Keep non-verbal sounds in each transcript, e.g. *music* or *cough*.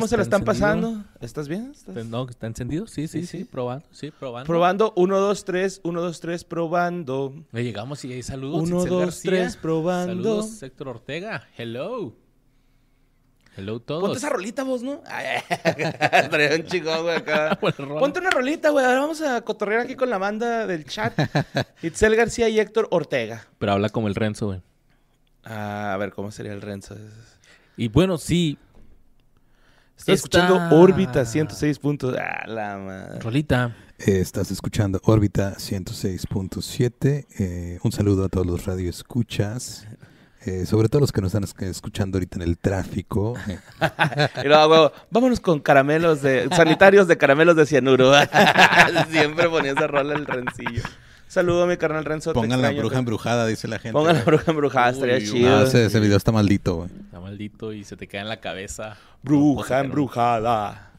¿Cómo se la están pasando? ¿Estás bien? ¿Estás- No, que está encendido. Sí, sí, Sí, sí, probando, sí, probando. Probando, 1, 2, 3, 1, 2, 3, probando. Ya llegamos y hay saludos. 1, Itzel 2, García. 3, probando. Saludos, Héctor Ortega. Hello. Hello todos. Ponte esa rolita vos, ¿no? *laughs* *laughs* Traía un chingón, güey, acá. *laughs* Ponte una rolita, güey. Ahora vamos a cotorrear aquí con la banda del chat. Itzel García y Héctor Ortega. Pero habla como el Renzo, güey. Ah, a ver, ¿cómo sería el Renzo? Y bueno, sí. Estoy Esta- escuchando Órbita 106 puntos. Ah, la madre. Rolita. Eh, Estás escuchando Órbita 106.7. Eh, un saludo a todos los radioescuchas. Eh, sobre todo los que nos están es- escuchando ahorita en el tráfico. Eh, *laughs* Y luego, vámonos con caramelos de... Sanitarios de caramelos de cianuro. *laughs* Siempre ponía esa rola el Rencillo. Saludo a mi carnal Renzo. pongan la bruja embrujada, dice la gente. Pongan la bruja embrujada, estaría Uy, chido. Ah, ese, ese video está maldito, güey. Está maldito y se te queda en la cabeza. Bruja embrujada.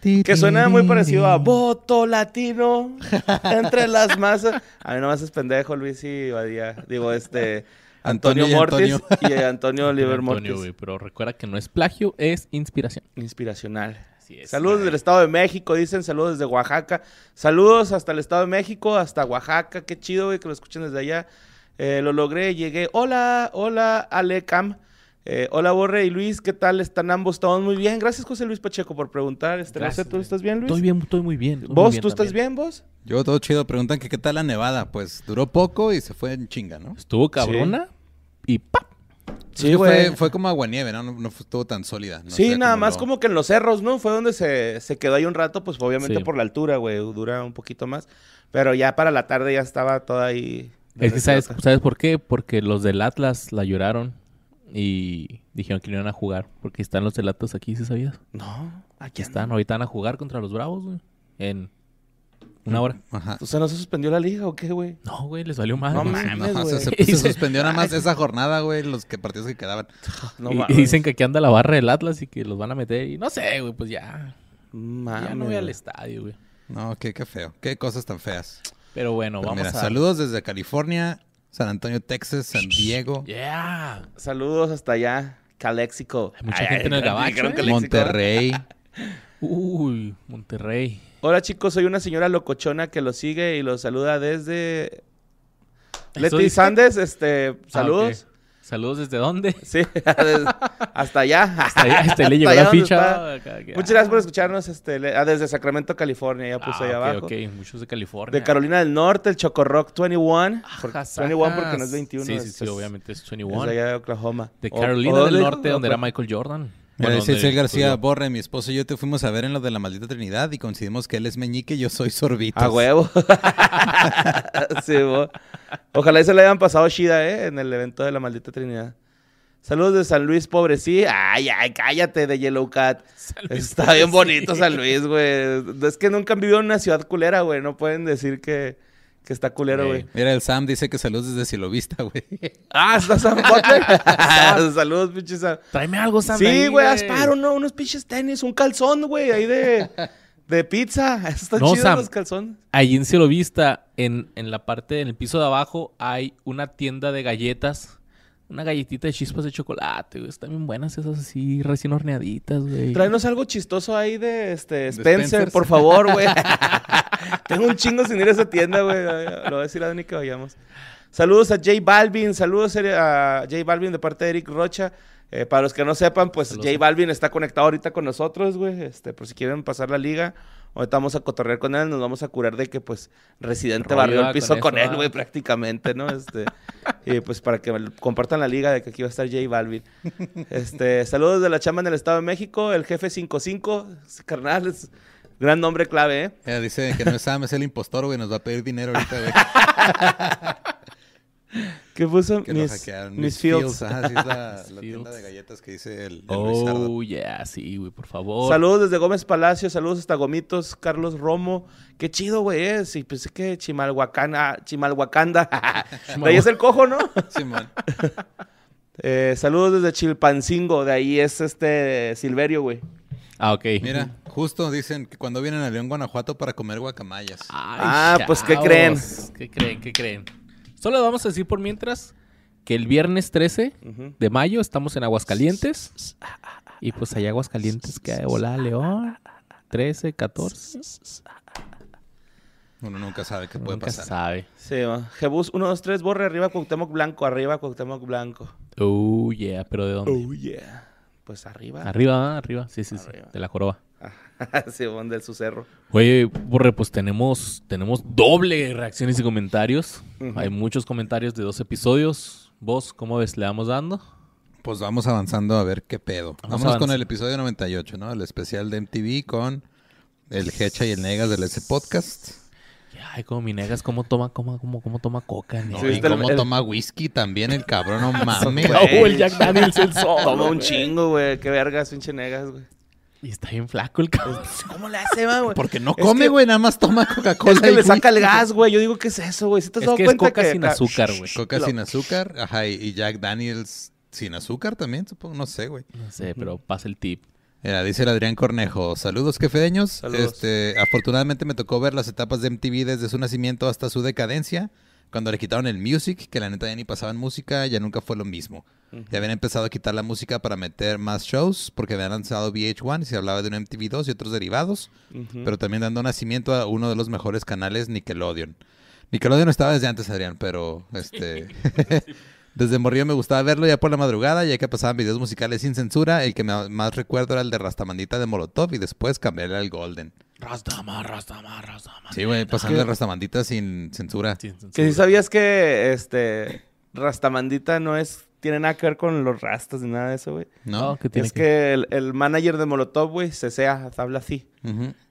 Que suena muy parecido a voto latino *laughs* entre las masas. A mí nomás es pendejo Luis y Badía. Digo, este... *laughs* Antonio, Antonio y Mortis Antonio. *laughs* y Antonio Oliver Antonio, Mortis. güey, pero recuerda que no es plagio, es inspiración. Inspiracional. Así es. Saludos desde el Estado de México, dicen. Saludos desde Oaxaca. Saludos hasta el Estado de México, hasta Oaxaca. Qué chido, güey, que lo escuchen desde allá. Eh, lo logré, llegué. Hola, hola, Alecam. Eh, hola, Borre y Luis. ¿Qué tal están ambos? Estamos muy bien. Gracias, José Luis Pacheco, por preguntar. Este, no sé, Gracias, ¿tú estás bien, Luis? Estoy bien, estoy muy bien. estoy muy ¿Vos, bien tú estás bien, vos? Yo todo chido. Preguntan que qué tal la nevada. Pues duró poco y se fue en chinga, ¿no? Estuvo cabrona y ¡pap! Sí. Fue, fue como aguanieve, ¿no? No, no fue- estuvo tan sólida. no sí, nada más como que en los cerros, ¿no? Fue donde se, se quedó ahí un rato, pues obviamente Sí. por la altura, güey. Dura un poquito más. Pero ya para la tarde ya estaba toda ahí. Es que ¿sabes. ¿sabes por qué? Porque los del Atlas la lloraron y dijeron que no iban a jugar. Porque están los del Atlas aquí, ¿sí sabías? No, Aquí están. Ahorita van a jugar contra los Bravos, güey. En una hora. Ajá. O sea, ¿no se suspendió la liga o qué, güey? No, güey, les valió más. No mames. No, se, *laughs* suspendió nada más esa jornada, güey, los que partidos que quedaban. *laughs* No y, dicen que aquí anda la barra del Atlas y que los van a meter. Y no sé, güey, pues ya. Mames, ya no voy al estadio, güey. No, qué, qué feo. Qué cosas tan feas. Pero bueno, Pero vamos mira, a... saludos desde California, San Antonio, Texas, San Diego, Yeah. Saludos hasta allá, Caléxico. Hay mucha gente en el gabacho, ¿eh? Caléxico. Monterrey. Uy, Monterrey. Hola chicos, soy una señora locochona que los sigue y los saluda desde... ¿Eso Leti? Sandes, este, Ah, saludos. ¿Saludos desde dónde? *laughs* Sí, desde- *laughs* hasta allá. Hasta allá, este, le *laughs* llegó la ficha. que- Muchas gracias por escucharnos este, le- ah, desde Sacramento, California, ya puso Ah, ahí ok, abajo. ok, muchos de California. De Carolina del Norte, el Chocorock 21. Por- Ajas, 21 porque no es 21. Sí, sí, es- sí, es- obviamente es Es 21. allá de Oklahoma. De Carolina o del de- Norte, donde era Michael Jordan. Mira, Bueno, dice donde Itzel García estudió. Borre, mi esposo y yo te fuimos a ver en lo de la maldita Trinidad y coincidimos que él es meñique y yo soy sorbito. A huevo. *laughs* sí, bo. Ojalá y se le hayan pasado Shida, ¿eh? En el evento de la maldita Trinidad. Saludos de San Luis, pobre, sí. Ay, ay, cállate de Yellow Cat. *laughs* Está bien bonito. San Luis, güey. Es que nunca han vivido en una ciudad culera, güey. No pueden decir que, que está culero, Güey. Mira, el Sam dice que saludos desde Silovista, güey. *laughs* Ah, está Sam Butler. *laughs* Saludos, pinches. Sam. Tráeme algo, Sam. Sí, güey, haz paro, ¿no? Unos pinches tenis, un calzón, güey, ahí de, *laughs* de pizza. Eso está No, chido, Sam. los calzones. Allí en Cielo Vista, en, en la parte, en el piso de abajo, hay una tienda de galletas. Una galletita de chispas de chocolate, güey. Están bien buenas esas así, recién horneaditas, güey. Tráenos algo chistoso ahí de este Spencer, por favor, *laughs* güey. *laughs* Tengo un chingo sin ir a esa tienda, güey. Lo voy a decir a Dani que vayamos. Saludos a J Balvin, saludos a J Balvin de parte de Eric Rocha. Eh, para los que no sepan, pues Saludos. J Balvin está conectado ahorita con nosotros, güey. Este, por si quieren pasar la liga, ahorita vamos a cotorrear con él, nos vamos a curar de que, pues, Residente Rollo barrió el con piso eso, con él, ah. güey, prácticamente, ¿no? Este, *laughs* y pues para que compartan la liga de que aquí va a estar J Balvin. Este, saludos de la chamba en el Estado de México, el jefe 55, ese carnal, es gran nombre clave, ¿eh? Dice que no es Sam, es el impostor, güey. Nos va a pedir dinero ahorita, güey. *laughs* ¿Qué puso? Que lo mis, hackearon. mis Fields. Ajá, sí, es la, *laughs* tienda Fields. de galletas que dice el, el Luisardo. Oh, yeah, sí, güey, por favor. Saludos desde Gómez Palacio, saludos hasta Gomitos, Carlos Romo. Qué chido, güey, eh. Sí, pensé que Chimalhuacana, Chimalhuacanda. *laughs* de ahí es el cojo, ¿no? *laughs* Simón. Eh, saludos desde Chilpancingo, de ahí es este Silverio, güey. Ah, ok. Mira, justo dicen que cuando vienen a León, Guanajuato para comer guacamayas. Ay, Ah, pues, ¿qué creen? ¿Qué creen? ¿Qué creen? Solo vamos a decir por mientras que el viernes 13 Ujú. de mayo estamos en Aguascalientes. Y pues hay aguas calientes que volada León. 13, 14. Uno nunca sabe qué puede Nunca pasar. sabe. Sí, va. Jebus 1, 2, 3, borre arriba Cuauhtémoc Blanco, arriba Cuauhtémoc Blanco. Oh, yeah. ¿Pero de dónde? Oh, yeah. Pues arriba. Arriba, arriba. Sí, sí, sí. De la joroba. *laughs* sí, van del su cerro. Oye, Borre, pues tenemos, tenemos doble reacciones y comentarios. Hay muchos comentarios de dos episodios. ¿Vos cómo ves? ¿Le vamos dando? Pues vamos avanzando a ver qué pedo. Vamos con el episodio 98, ¿no? El especial de MTV con el Hecha y el Negas del S Podcast. Ay, como mi negas, ¿cómo toma, cómo, cómo, cómo toma coca? No, Sí, y cómo el- toma whisky también el cabrón, no *laughs* mames. Oh, el Jack Daniels el solo, Toma un chingo, güey. Qué vergas, pinche negas, güey. Y está bien flaco el cabrón. ¿Cómo le hace, va, güey? Porque no Es come, que- güey, nada más toma Coca-Cola. Es que y le saca el gas, güey. Yo digo, ¿qué es eso, güey? ¿Sí te has Es dado que es coca que sin azúcar, güey. Coca Lo- sin azúcar, ajá, y, y Jack Daniels sin azúcar también, supongo, no sé, güey. No sé, pero pasa el tip. Mira, dice el Adrián Cornejo, saludos quefedeños. Saludos. Este, afortunadamente me tocó ver las etapas de MTV desde su nacimiento hasta su decadencia. Cuando le quitaron el music, que la neta ya ni pasaban música, ya nunca fue lo mismo. Ya habían empezado a quitar la música para meter más shows, porque habían lanzado VH1 y se hablaba de un MTV2 y otros derivados, pero también dando nacimiento a uno de los mejores canales, Nickelodeon. Nickelodeon estaba desde antes, Adrián, pero este... *laughs* *laughs* Desde morrillo me gustaba verlo ya por la madrugada, ya que pasaban videos musicales sin censura. El que me- más recuerdo era el de Rastamandita de Molotov y después cambiarle al Golden. Rastama, rastama, rastama. Sí, güey, pasando de Rastamandita sin censura. Sin censura. Que si sabías que, este... Rastamandita no es... Tiene nada que ver con los rastas ni nada de eso, güey. ¿No? No, que tiene Es que el, el manager de Molotov, güey, se sea, habla así.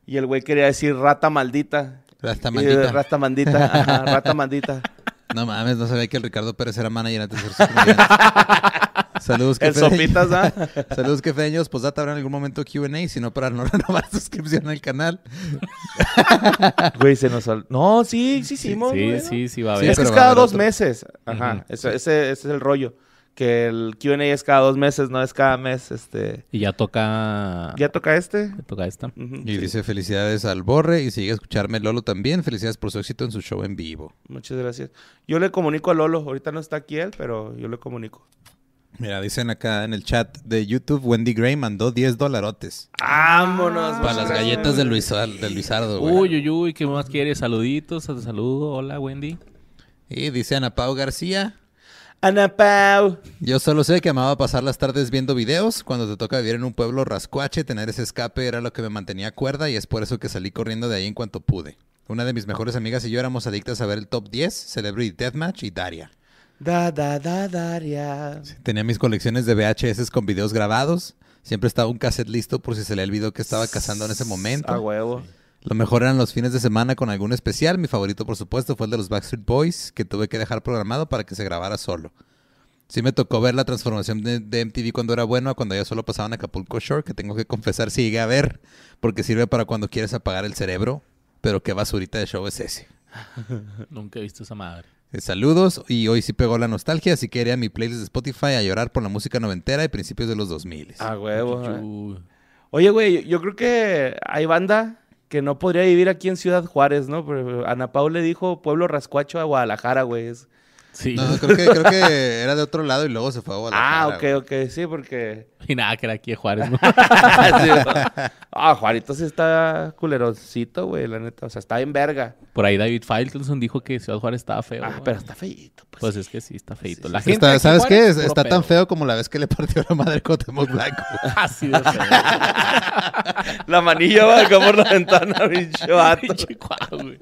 Y el güey quería decir rata maldita. Rastamandita. rata mandita. Ajá, rata mandita. *laughs* No mames, no sabía que el Ricardo Pérez era manager antes de ser. *laughs* Saludos, El quefedeños. sopitas, ¿ah? Saludos, quefeños. Pues data habrá en algún momento Q&A, si no para no *laughs* renovar suscripción al canal. Güey, se nos... No, sí, sí hicimos, Sí, güey. sí, sí, va a Sí, haber. es que es cada dos otro. meses. Ajá. Ujú, Eso- ese, ese es el rollo. Que el Q&A es cada dos meses, no es cada mes. Este... Y ya toca. ¿Ya toca este? Ya toca esta. Y sí. dice felicidades al Borre y sigue a escucharme Lolo también. Felicidades por su éxito en su show en vivo. Muchas gracias. Yo le comunico a Lolo. Ahorita no está aquí él, pero yo le comunico. Mira, dicen acá en el chat de YouTube, Wendy Gray mandó 10 dolarotes. ¡Vámonos! Para las gracias. galletas de, Luis, de Luisardo, güey. Uy, uy, uy, ¿qué más quieres? Saluditos, saludo. Hola, Wendy. Y dice Ana Pau García. Ana Pau. Yo solo sé que amaba pasar las tardes viendo videos. Cuando te toca vivir en un pueblo rascuache, tener ese escape era lo que me mantenía cuerda y es por eso que salí corriendo de ahí en cuanto pude. Una de mis mejores amigas y yo éramos adictas a ver el top 10, Celebrity Deathmatch y Daria. Da, da, da, Daria. Tenía mis colecciones de VHS con videos grabados. Siempre estaba un cassette listo por si se le olvidó que estaba cazando en ese momento. A huevo. Lo mejor eran los fines de semana con algún especial. Mi favorito, por supuesto, fue el de los Backstreet Boys, que tuve que dejar programado para que se grabara solo. Sí me tocó ver la transformación de, de MTV cuando era bueno a cuando ya solo pasaban Acapulco Shore, que tengo que confesar sí llegué a ver, porque sirve para cuando quieres apagar el cerebro. Pero qué basurita de show es ese. *laughs* Nunca he visto esa madre. Eh, Saludos, y hoy sí pegó la nostalgia, así que iré a mi playlist de Spotify a llorar por la música noventera y principios de los 2000. A huevo. eh. Oye, güey, yo creo que hay banda que no podría vivir aquí en Ciudad Juárez, ¿no? Pero Ana Pau le dijo pueblo rascuacho a Guadalajara, güey. Es- Sí. No, creo que, creo que era de otro lado y luego se fue a Guadalajara. Ah, ok, güey. ok, sí, porque... *laughs* Y nada, que era aquí de Juárez, ¿no? *laughs* Sí, ¿no? ah, Juarito sí está culerosito, güey, la neta. O sea, está en verga. Por ahí David Faitelson dijo que Ciudad Juárez estaba feo. Ah, güey. pero está feíto, pues. Pues es que sí, está feito. Sí, La sí, gente Está- ¿Sabes qué? Es- Está tan feo como la vez que le partió la madre Cuauhtémoc Blanco. *laughs* Así de feo. La manilla va acá por la ventana, cuau, güey.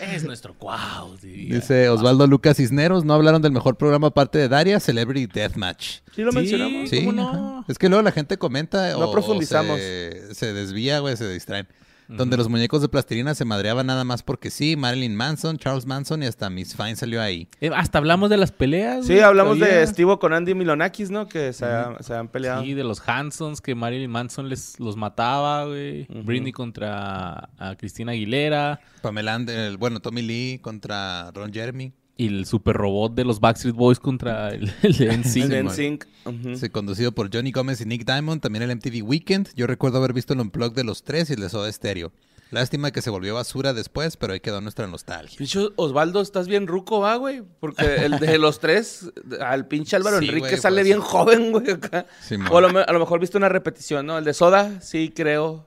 Es nuestro cuau, diría. Dice Osvaldo Lucas Cisneros, no hablaron del mejor programa aparte de Daria, Celebrity Deathmatch. Sí lo mencionamos. Sí, ¿Cómo no? es que luego la gente comenta No o- o profundizamos. se, se desvía, güey, se distraen. Donde los muñecos de plastilina se madreaban nada más porque sí, Marilyn Manson, Charles Manson y hasta Miss Fine salió ahí. Eh, hasta hablamos de las peleas. Sí, güey, hablamos de. Steve con Andy Milonakis, ¿no? Que se, se han peleado. Sí, de los Hansons, que Marilyn Manson les, los mataba, güey. Ujú. Britney contra a Cristina Aguilera. Pamela, And- el- bueno, Tommy Lee contra Ron Jeremy. Y el super robot de los Backstreet Boys contra el, *laughs* el de NSYNC. NSYNC. Ujú. Sí, conducido por Johnny Gómez y Nick Diamond, también el MTV Weekend. Yo recuerdo haber visto el unplug de los tres y el de Soda Stereo. Lástima que se volvió basura después, pero ahí quedó nuestra nostalgia. Pinche Osvaldo, estás bien ruco, va, güey. Porque el de *laughs* los tres, al pinche Álvaro Sí, Enrique güey, sale pues. bien joven, güey, acá. Simón. o a lo, a lo mejor viste una repetición, ¿no? El de Soda, sí, creo.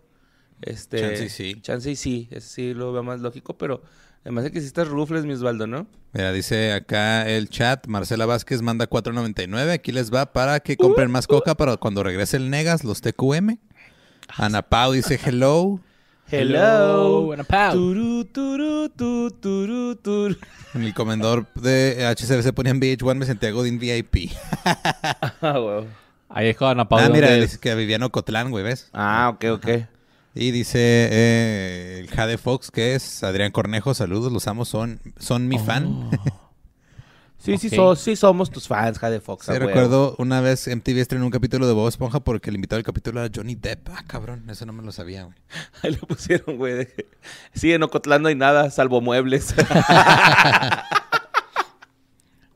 Este, Chance y sí. Chance y sí, ese sí lo veo más lógico, pero además de que sí estás rufles, mi Osvaldo, ¿no? Mira, dice acá el chat, Marcela Vázquez manda 4.99. Aquí les va para que compren más coca para cuando regrese el Negas, los TQM. Ana Pau dice hello. Hello, Ana Pau. Turu, turu, tu, turu, turu. En el comedor de HCBC ponían VH1, me sentía Godin VIP. *laughs* Ah, güey. Ahí dejó a Ana Paula. ah, mira, ¿dónde dice que vivía en Ocotlán, güey, ¿ves? Ah, ok, ok. Y dice eh, el Jade Fox, que es Adrián Cornejo, saludos, los amos, son, son mi fan. Sí, sí, Ok. so- sí somos tus fans, Jade Fox. Sí, recuerdo una vez MTV estrenó un capítulo de Bob Esponja porque el invitado del capítulo era Johnny Depp. Ah, cabrón, eso no me lo sabía, güey. *laughs* Ahí lo pusieron, güey. de- Sí, en Ocotlán no hay nada, salvo muebles. *laughs*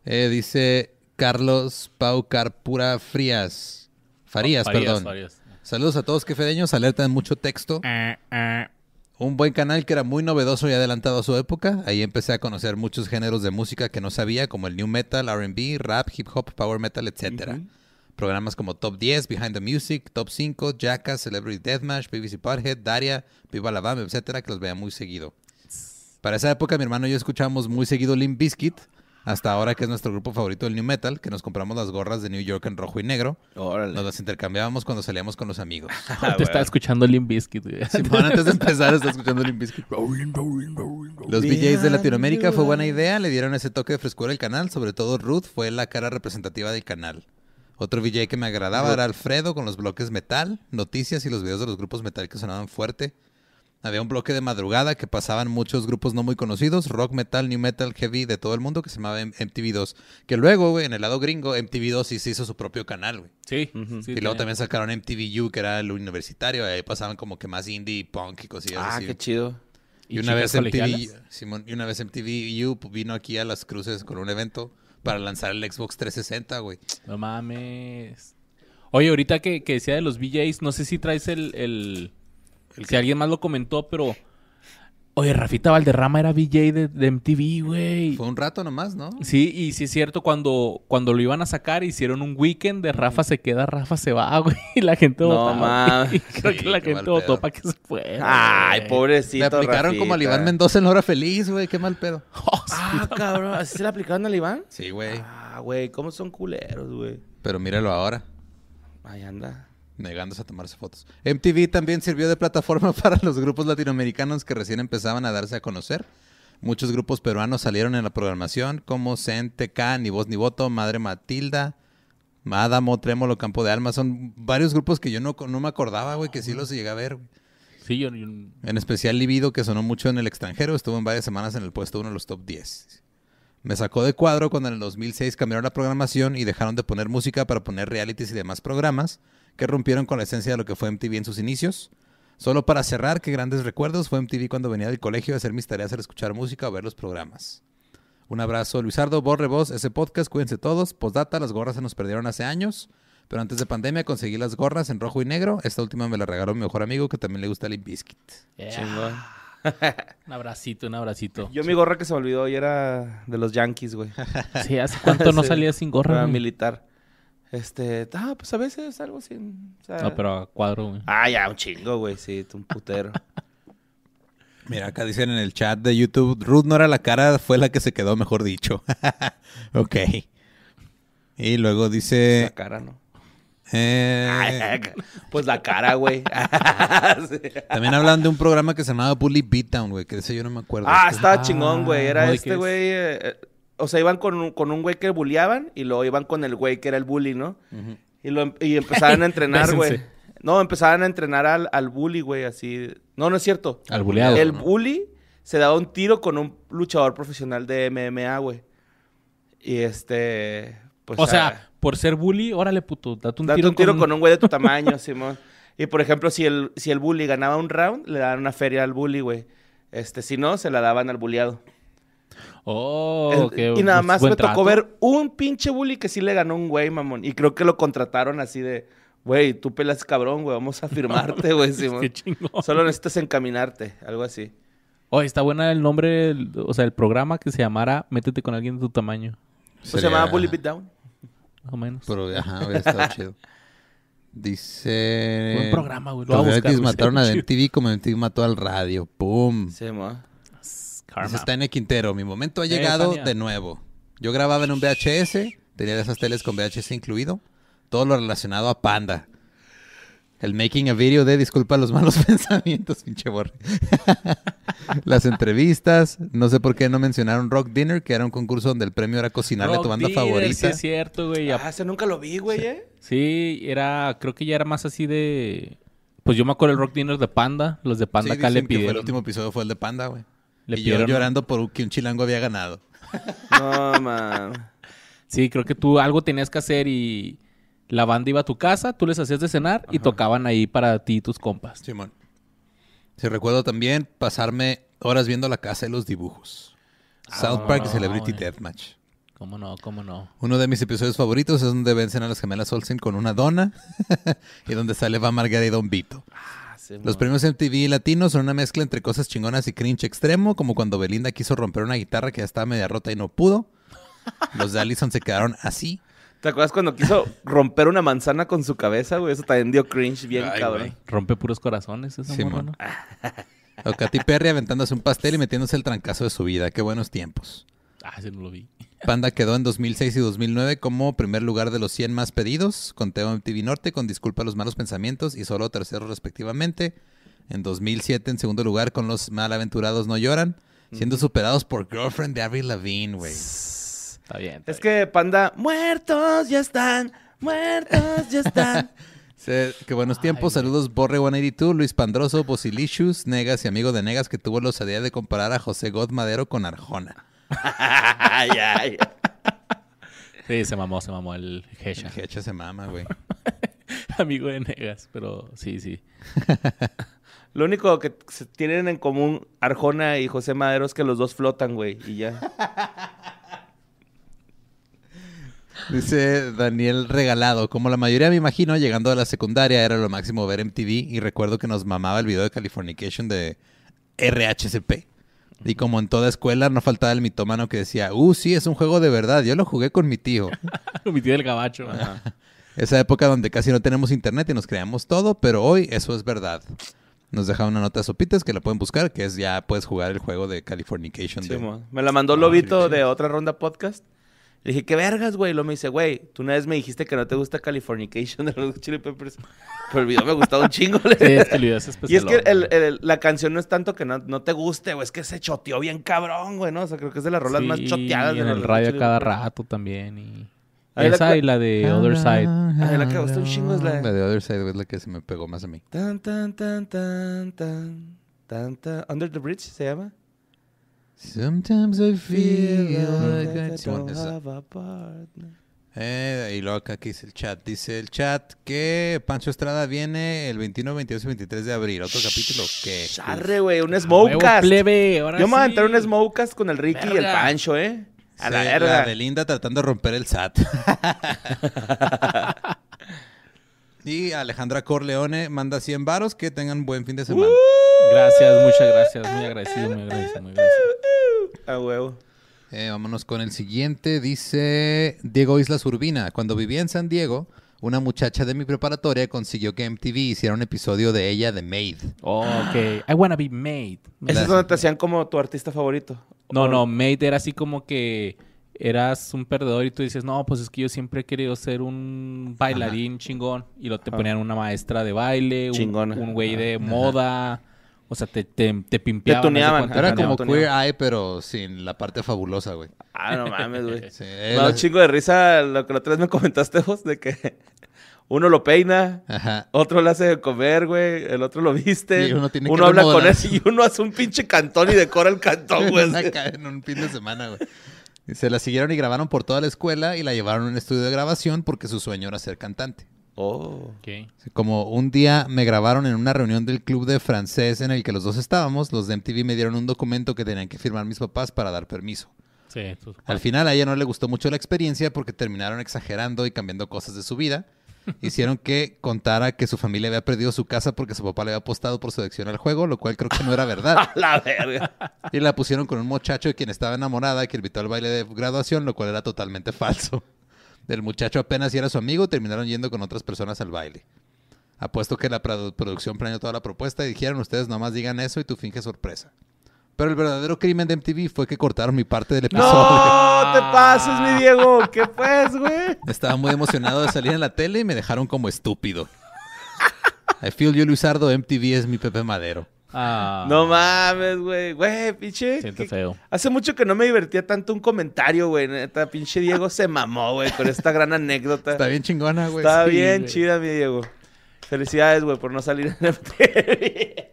Eh, dice Carlos Paucar Pura Frías. Farías, perdón. Farías. Saludos a todos quefedeños, alerta en mucho texto. Ah, ah. Un buen canal que era muy novedoso y adelantado a su época. Ahí empecé a conocer muchos géneros de música que no sabía, como el new metal, R&B, rap, hip hop, power metal, etc. Programas como Top 10, Behind the Music, Top 5, Jackass, Celebrity Deathmatch, BBC Pothead, Daria, Viva la Bam, etcétera, que los veía muy seguido. Para esa época mi hermano y yo escuchábamos muy seguido Limp Bizkit, hasta ahora que es nuestro grupo favorito del new metal, que nos compramos las gorras de New York en rojo y negro. Órale. Nos las intercambiábamos cuando salíamos con los amigos. *laughs* Ah, Te estaba escuchando Limp Bizkit, güey. Antes de *laughs* empezar, está escuchando Limp Bizkit. Los DJs de Latinoamérica fue buena idea, le dieron ese toque de frescura al canal, sobre todo Ruth fue la cara representativa del canal. Otro VJ que me agradaba era Alfredo con los bloques metal, noticias y los videos de los grupos metal que sonaban fuerte. Había un bloque de madrugada que pasaban muchos grupos no muy conocidos, rock, metal, new metal, heavy de todo el mundo que se llamaba M- MTV2. Que luego, güey, en el lado gringo, MTV2 sí se hizo su propio canal, güey. Sí. Y luego también sacaron MTVU, que era el universitario, y ahí pasaban como que más indie, punk y cosillas Ah, así. qué chido. Y, una vez MTV? Simón, y una vez MTV U vino aquí a las cruces con un evento para lanzar el Xbox 360, güey. No mames. Oye, ahorita que, que decía de los VJs, no sé si traes el... el- si alguien más lo comentó, pero... Oye, Rafita Valderrama era VJ de, de MTV, güey. Fue un rato nomás, ¿no? Sí, y sí es cierto, cuando, cuando lo iban a sacar, hicieron un weekend de Rafa se queda, Rafa se va, *laughs* güey. Y la gente No *laughs* votó. mames. Creo Sí, que la gente votó para que se fuera. Ay, güey. pobrecito. Le aplicaron como al. Iván Mendoza en la hora feliz, güey. Qué mal pedo. *laughs* Oh. Ah, cabrón. ¿Así se le aplicaron al Iván? Sí, güey. Ah, güey, ¿cómo son culeros, güey? Pero míralo ahora, Ahí anda. Negándose a tomarse fotos. MTV también sirvió de plataforma *laughs* para los grupos latinoamericanos que recién empezaban a darse a conocer. Muchos grupos peruanos salieron en la programación, como Zen, TK, Ni Voz Ni Voto, Madre Matilda, Adamo, Trémolo, Campo de Alma. Son varios grupos que yo no, no me acordaba, güey, que sí los llegué a ver. güey. Sí, yo, yo- En especial Libido, que sonó mucho en el extranjero, estuvo en varias semanas en el puesto uno de los top 10. Me sacó de cuadro cuando en el 2006 cambiaron la programación y dejaron de poner música para poner realities y demás programas que rompieron con la esencia de lo que fue MTV en sus inicios. Solo para cerrar, qué grandes recuerdos fue MTV cuando venía del colegio a hacer mis tareas al escuchar música o ver los programas. Un abrazo, Luisardo, borre vos ese podcast, cuídense todos. Postdata, las gorras se nos perdieron hace años, pero antes de pandemia conseguí las gorras en rojo y negro. Esta última me la regaló mi mejor amigo que también le gusta el. Yeah. Chingón. *laughs* Un abracito, un abracito. Yo mi gorra que se me olvidó y era de los Yankees, güey. Sí, ¿hace cuánto no *laughs* Sí. salía sin gorra? Era güey? militar. Este, ah, pues a veces algo sin... o sea- No, pero a cuadro, güey. Ah, ya, un chingo, güey, sí, un putero. *laughs* Mira, acá dicen en el chat de YouTube, Ruth no era la cara, fue la que se quedó, mejor dicho. *laughs* ok. Y luego La dice... cara, ¿no? eh, *laughs* pues la cara, güey. Sí. también hablan de un programa que se llamaba Bully Beatdown, güey, que ese yo no me acuerdo. Ah, estaba chingón, güey. Era ¿no? ¿De qué este es? güey. eh, eh, o sea, iban con un, con un güey que bulleaban y luego iban con el güey que era el bully, ¿no? Y, lo, em- y empezaban a *laughs* entrenar, güey. No, empezaban a entrenar al, al bully, güey, así. No, no es cierto. Al buleado. El ¿no? bully se daba un tiro con un luchador profesional de MMA, güey. Y este. Pues, o ah, sea, por ser bully, órale, puto, date un date tiro, un tiro con un güey de tu tamaño, *laughs* Simón. Y por ejemplo, si el, si el bully ganaba un round, le daban una feria al bully, güey. Este, si no, se la daban al bulleado. Oh, El- qué y nada más buen me tocó ver un pinche bully que sí le ganó un güey, mamón. Y creo que lo contrataron así de, Güey, tú pelas cabrón, güey. Vamos a *laughs* firmarte, güey. Qué chingón. Solo necesitas encaminarte, algo así. Oye, está buena el nombre, el- o sea, el programa que se llamara Métete con alguien de tu tamaño. ¿Cómo se llamaba Bully Beat Down? Más o menos. Pero, ajá, hubiera estado *laughs* chido. Dice... Buen programa, güey. Lo Los voy a buscar, mataron a MTV como MTV mató al radio. ¡Pum! Sí, mo. Karma. Dice Tania Quintero, mi momento ha llegado de nuevo. Yo grababa en un VHS, tenía esas teles con VHS incluido, todo lo relacionado a Panda. El making a video de disculpa los *laughs* malos pensamientos, pinche borre. *laughs* Las entrevistas, no sé por qué no mencionaron Rock Dinner, que era un concurso donde el premio era cocinarle a tu banda Dinner, favorita. Sí, es cierto, güey. Ah, ese nunca lo vi, güey, ¿eh? Sí, era, creo que ya era más así de... Pues yo me acuerdo el Rock Dinner de Panda. Los de Panda Sí, acá le dicen que fue el último episodio fue el de Panda, güey. Le y yo pidieron- llorando por que un chilango había ganado. *laughs* No, man. Sí, creo que tú algo tenías que hacer y la banda iba a tu casa, tú les hacías de cenar y tocaban ahí para ti y tus compas. Simón. Sí, recuerdo también pasarme horas viendo la casa de los dibujos. South Park y no, Celebrity. Deathmatch. ¿Cómo no? ¿Cómo no? Uno de mis episodios favoritos es donde vencen a las gemelas Olsen con una dona *laughs* y donde sale Va Margarita y Don Vito. Sí, Los premios MTV latinos son una mezcla entre cosas chingonas y cringe extremo, como cuando Belinda quiso romper una guitarra que ya estaba media rota y no pudo. Los de Allison se quedaron así. ¿Te acuerdas cuando quiso romper una manzana con su cabeza, güey? Eso también dio cringe bien Ay, cabrón. güey. Rompe puros corazones esa Sí, morra, mon. ¿no? O Katy Perry aventándose un pastel y metiéndose el trancazo de su vida. Qué buenos tiempos. *laughs* Ah, ese no lo vi. Panda quedó en 2006 y 2009 como primer lugar de los 100 más pedidos, con Teo MTV Norte, con Disculpa los malos pensamientos y solo terceros respectivamente. En 2007 en segundo lugar con Los malaventurados no lloran, siendo superados por Girlfriend de Avril Lavigne, güey. Está bien. está Es bien. que, panda, muertos ya están, muertos ya están. *laughs* Sí, qué buenos tiempos. Saludos Borre 182, Luis Pandroso, Bosilicious, Negas y amigo de Negas que tuvo la osadía de comparar a José God Madero con Arjona. Ay, ay. Sí, se mamó, se mamó el Hesha. El Hecha se mama, güey. *laughs* Amigo de Negas, pero sí, sí. *laughs* Lo único que tienen en común Arjona y José Madero es que los dos flotan, güey, y ya. Dice Daniel Regalado, como la mayoría me imagino, llegando a la secundaria era lo máximo ver MTV y recuerdo que nos mamaba el video de Californication de RHCP. Y como en toda escuela no faltaba el mitómano que decía, uh, sí, es un juego de verdad, yo lo jugué con mi tío. *laughs* Mi tío del gabacho. Esa época donde casi no tenemos internet y nos creamos todo, pero hoy eso es verdad. Nos deja una nota de sopitas que la pueden buscar, que es ya puedes jugar el juego de Californication. Sí, de- me la mandó Lobito de otra ronda podcast. Le dije, ¿qué vergas, güey? Lo me dice, güey, tú una vez me dijiste que no te gusta Californication de los *laughs* Chili Peppers. Pero el video me gustaba un chingo. Sí, es que el video es Y es especial. que el- el- la canción no es tanto que no, no te guste, güey. Es que se choteó bien cabrón, güey, ¿no? O sea, creo que es de las rolas más choteadas. de en los el radio Chili cada Peppers. rato también. Y... Ahí la Esa y la de Other Side. Ay, la que gustó un chingo es la- La de Other Side es la que se me pegó más a mí. Tan, tan, tan, tan, tan, tan, tan. Under the Bridge se llama. Sometimes I feel like I don't have a partner. Eh, y luego acá aquí dice el chat. Dice el chat que Pancho Estrada viene el 21, 22 y 23 de abril. Otro capítulo que... Charre, güey, un Huevo, Smokecast. plebe, ahora Yo me voy a sí. entrar un Smokecast con el Ricky y el Verga. Pancho, ¿eh? A la Sí, verga. Belinda tratando de romper el SAT. *laughs* y Alejandra Corleone manda 100 varos. Que tengan buen fin de semana. Gracias, muchas gracias. Muy agradecido, muy agradecido, muy agradecido. A huevo. Eh, vámonos con el siguiente. Dice Diego Islas Urbina. Cuando vivía en San Diego, una muchacha de mi preparatoria consiguió que MTV hiciera un episodio de ella de Maid. Oh, ok. I wanna be made. Ese es donde te hacían como tu artista favorito. No, O- no, made era así como que eras un perdedor y tú dices, no, pues es que yo siempre he querido ser un bailarín chingón. Y lo te Ajá. ponían una maestra de baile, un, güey de Ajá. O sea, te, te, te pimpeaban. Te tuneaban. Era Ajá, como. Queer Eye, pero sin la parte fabulosa, güey. Ah, no mames, güey. *laughs* Sí, Me da un chingo de risa lo que la otra vez me comentaste vos de que uno lo peina, Ajá. otro le hace de comer, güey, el otro lo viste, Y uno tiene que habla con él y uno hace un pinche cantón y decora el cantón, güey. *laughs* En un fin de semana, güey. Se la siguieron y grabaron por toda la escuela y la llevaron a un estudio de grabación porque su sueño era ser cantante. Oh. Ok. Como un día me grabaron en una reunión del club de francés en el que los dos estábamos, los de MTV me dieron un documento que tenían que firmar mis papás para dar permiso. Sí, Al final a ella no le gustó mucho la experiencia porque terminaron exagerando y cambiando cosas de su vida. *laughs* hicieron que contara que su familia había perdido su casa porque su papá le había apostado por su adicción al juego, lo cual creo que no era verdad. *laughs* A la verga. Y la pusieron con un muchacho de quien estaba enamorada que invitó al baile de graduación, lo cual era totalmente falso. El muchacho apenas si era su amigo, terminaron yendo con otras personas al baile. Apuesto que la produ- producción planeó toda la propuesta y dijeron ustedes nomás digan eso y tú finges sorpresa. Pero el verdadero crimen de MTV fue que cortaron mi parte del episodio. No *laughs* te pases, mi Diego. ¿Qué pues, güey? Estaba muy emocionado de salir en la tele y me dejaron como estúpido. I feel you, Luisardo. MTV es mi Pepe Madero. Ah, No mames, güey. Güey, pinche. Siento que- feo. Hace mucho que no me divertía tanto un comentario, güey. Neta, pinche Diego se mamó, güey, con esta gran anécdota. Está bien chingona, güey. Está sí, bien güey. chida, mi Diego. Felicidades, güey, por no salir en MTV. *laughs*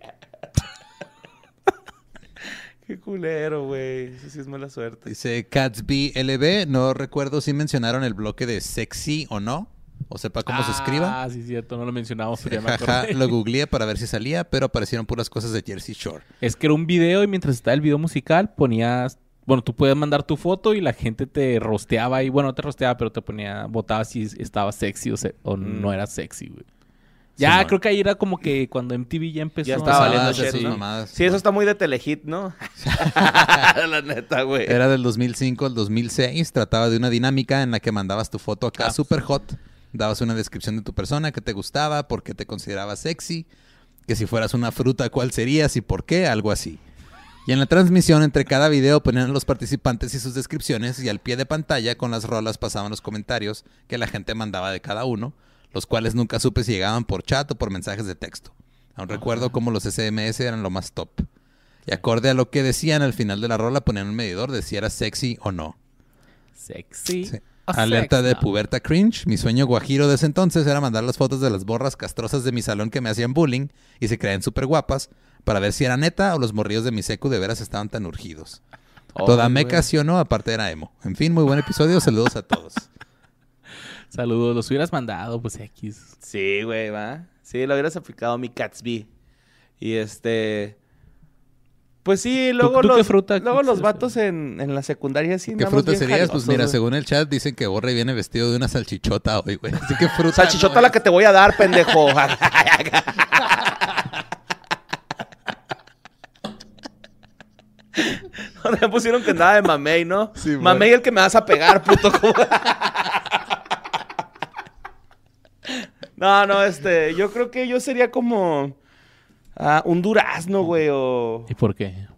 Qué culero, güey. Eso sí es mala suerte. Dice Catsby LB. No recuerdo si mencionaron el bloque de sexy o no. O sepa cómo se escriba. Ah, sí, cierto. No lo mencionamos, pero ya me Jaja, acordé. lo *laughs* googleé para ver si salía, pero aparecieron puras cosas de Jersey Shore. Es que era un video y mientras estaba el video musical ponías... Bueno, tú puedes mandar tu foto y la gente te rosteaba y... Bueno, no te rosteaba, pero te ponía... Votaba si estaba sexy o, se- o Mm. no era sexy, güey. Ya, creo que ahí era como que cuando MTV ya empezó... Ya estaba valiendo Pasadas shit, esas ¿no? mamadas. Sí, eso está muy de telehit, ¿no? *laughs* La neta, güey. Era del 2005 al 2006. Trataba de una dinámica en la que mandabas tu foto acá Ah, super hot. Dabas una descripción de tu persona, que te gustaba, por qué te considerabas sexy. Que si fueras una fruta, ¿cuál serías y por qué? Algo así. Y en la transmisión, entre cada video, ponían a los participantes y sus descripciones. Y al pie de pantalla, con las rolas, pasaban los comentarios que la gente mandaba de cada uno. Los cuales nunca supe si llegaban por chat o por mensajes de texto. Aún recuerdo cómo los SMS eran lo más top. Y acorde a lo que decían al final de la rola, ponían un medidor de si era sexy o no. Sexy. Sí. Alerta sex, de no. puberta cringe. Mi sueño guajiro de ese entonces era mandar las fotos de las borras castrosas de mi salón que me hacían bullying y se creían súper guapas para ver si era neta o los morrillos de mi secu de veras estaban tan urgidos. Toda meca sí o no, aparte era emo. En fin, muy buen episodio. Saludos a todos. *laughs* Saludos. Los hubieras mandado, pues X. Sí, güey, va. Sí, lo hubieras aplicado mi Catsby. Y este. Pues sí, luego tú los, qué fruta luego los vatos en, en la secundaria sí ¿Qué fruta serías? Pues mira, según el chat dicen que Borre viene vestido de una salchichota hoy, güey. Así que fruta. Salchichota no la es. que te voy a dar, pendejo. *laughs* *laughs* Me pusieron que andaba de mamey, ¿no? Sí, güey. mamey el que me vas a pegar, puto. *laughs* no, no, este, yo creo que yo sería como ah, un durazno, güey, o ¿Y por qué?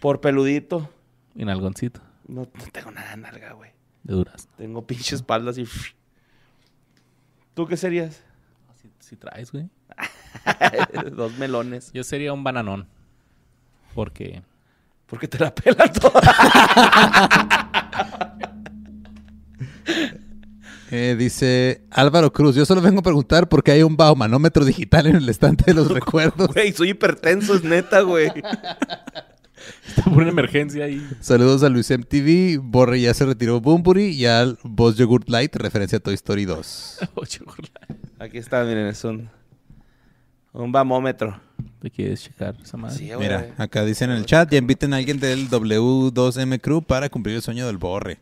por peludito. En algoncito No, no tengo nada de nalga, güey. de durazno. Tengo pinche espalda así. *laughs* ¿Tú qué serías? Si, si traes, güey. *laughs* Dos melones. Yo sería un bananón. Porque... Porque te la pelan toda. *laughs* Eh, dice Álvaro Cruz, yo solo vengo a preguntar por qué hay un baumanómetro digital en el estante de los *laughs* recuerdos. Güey, soy hipertenso, es neta, güey. *laughs* Está por una emergencia ahí. Saludos a Luis MTV, Borre ya se retiró Bumburi y al Boss Yogurt Light, referencia a Toy Story 2. Ocho gorla. Aquí está, miren, es un, un bamómetro. ¿Te quieres checar esa madre? Sí. Mira, acá dicen en el chat, ya inviten a alguien del W2M Crew para cumplir el sueño del Borre.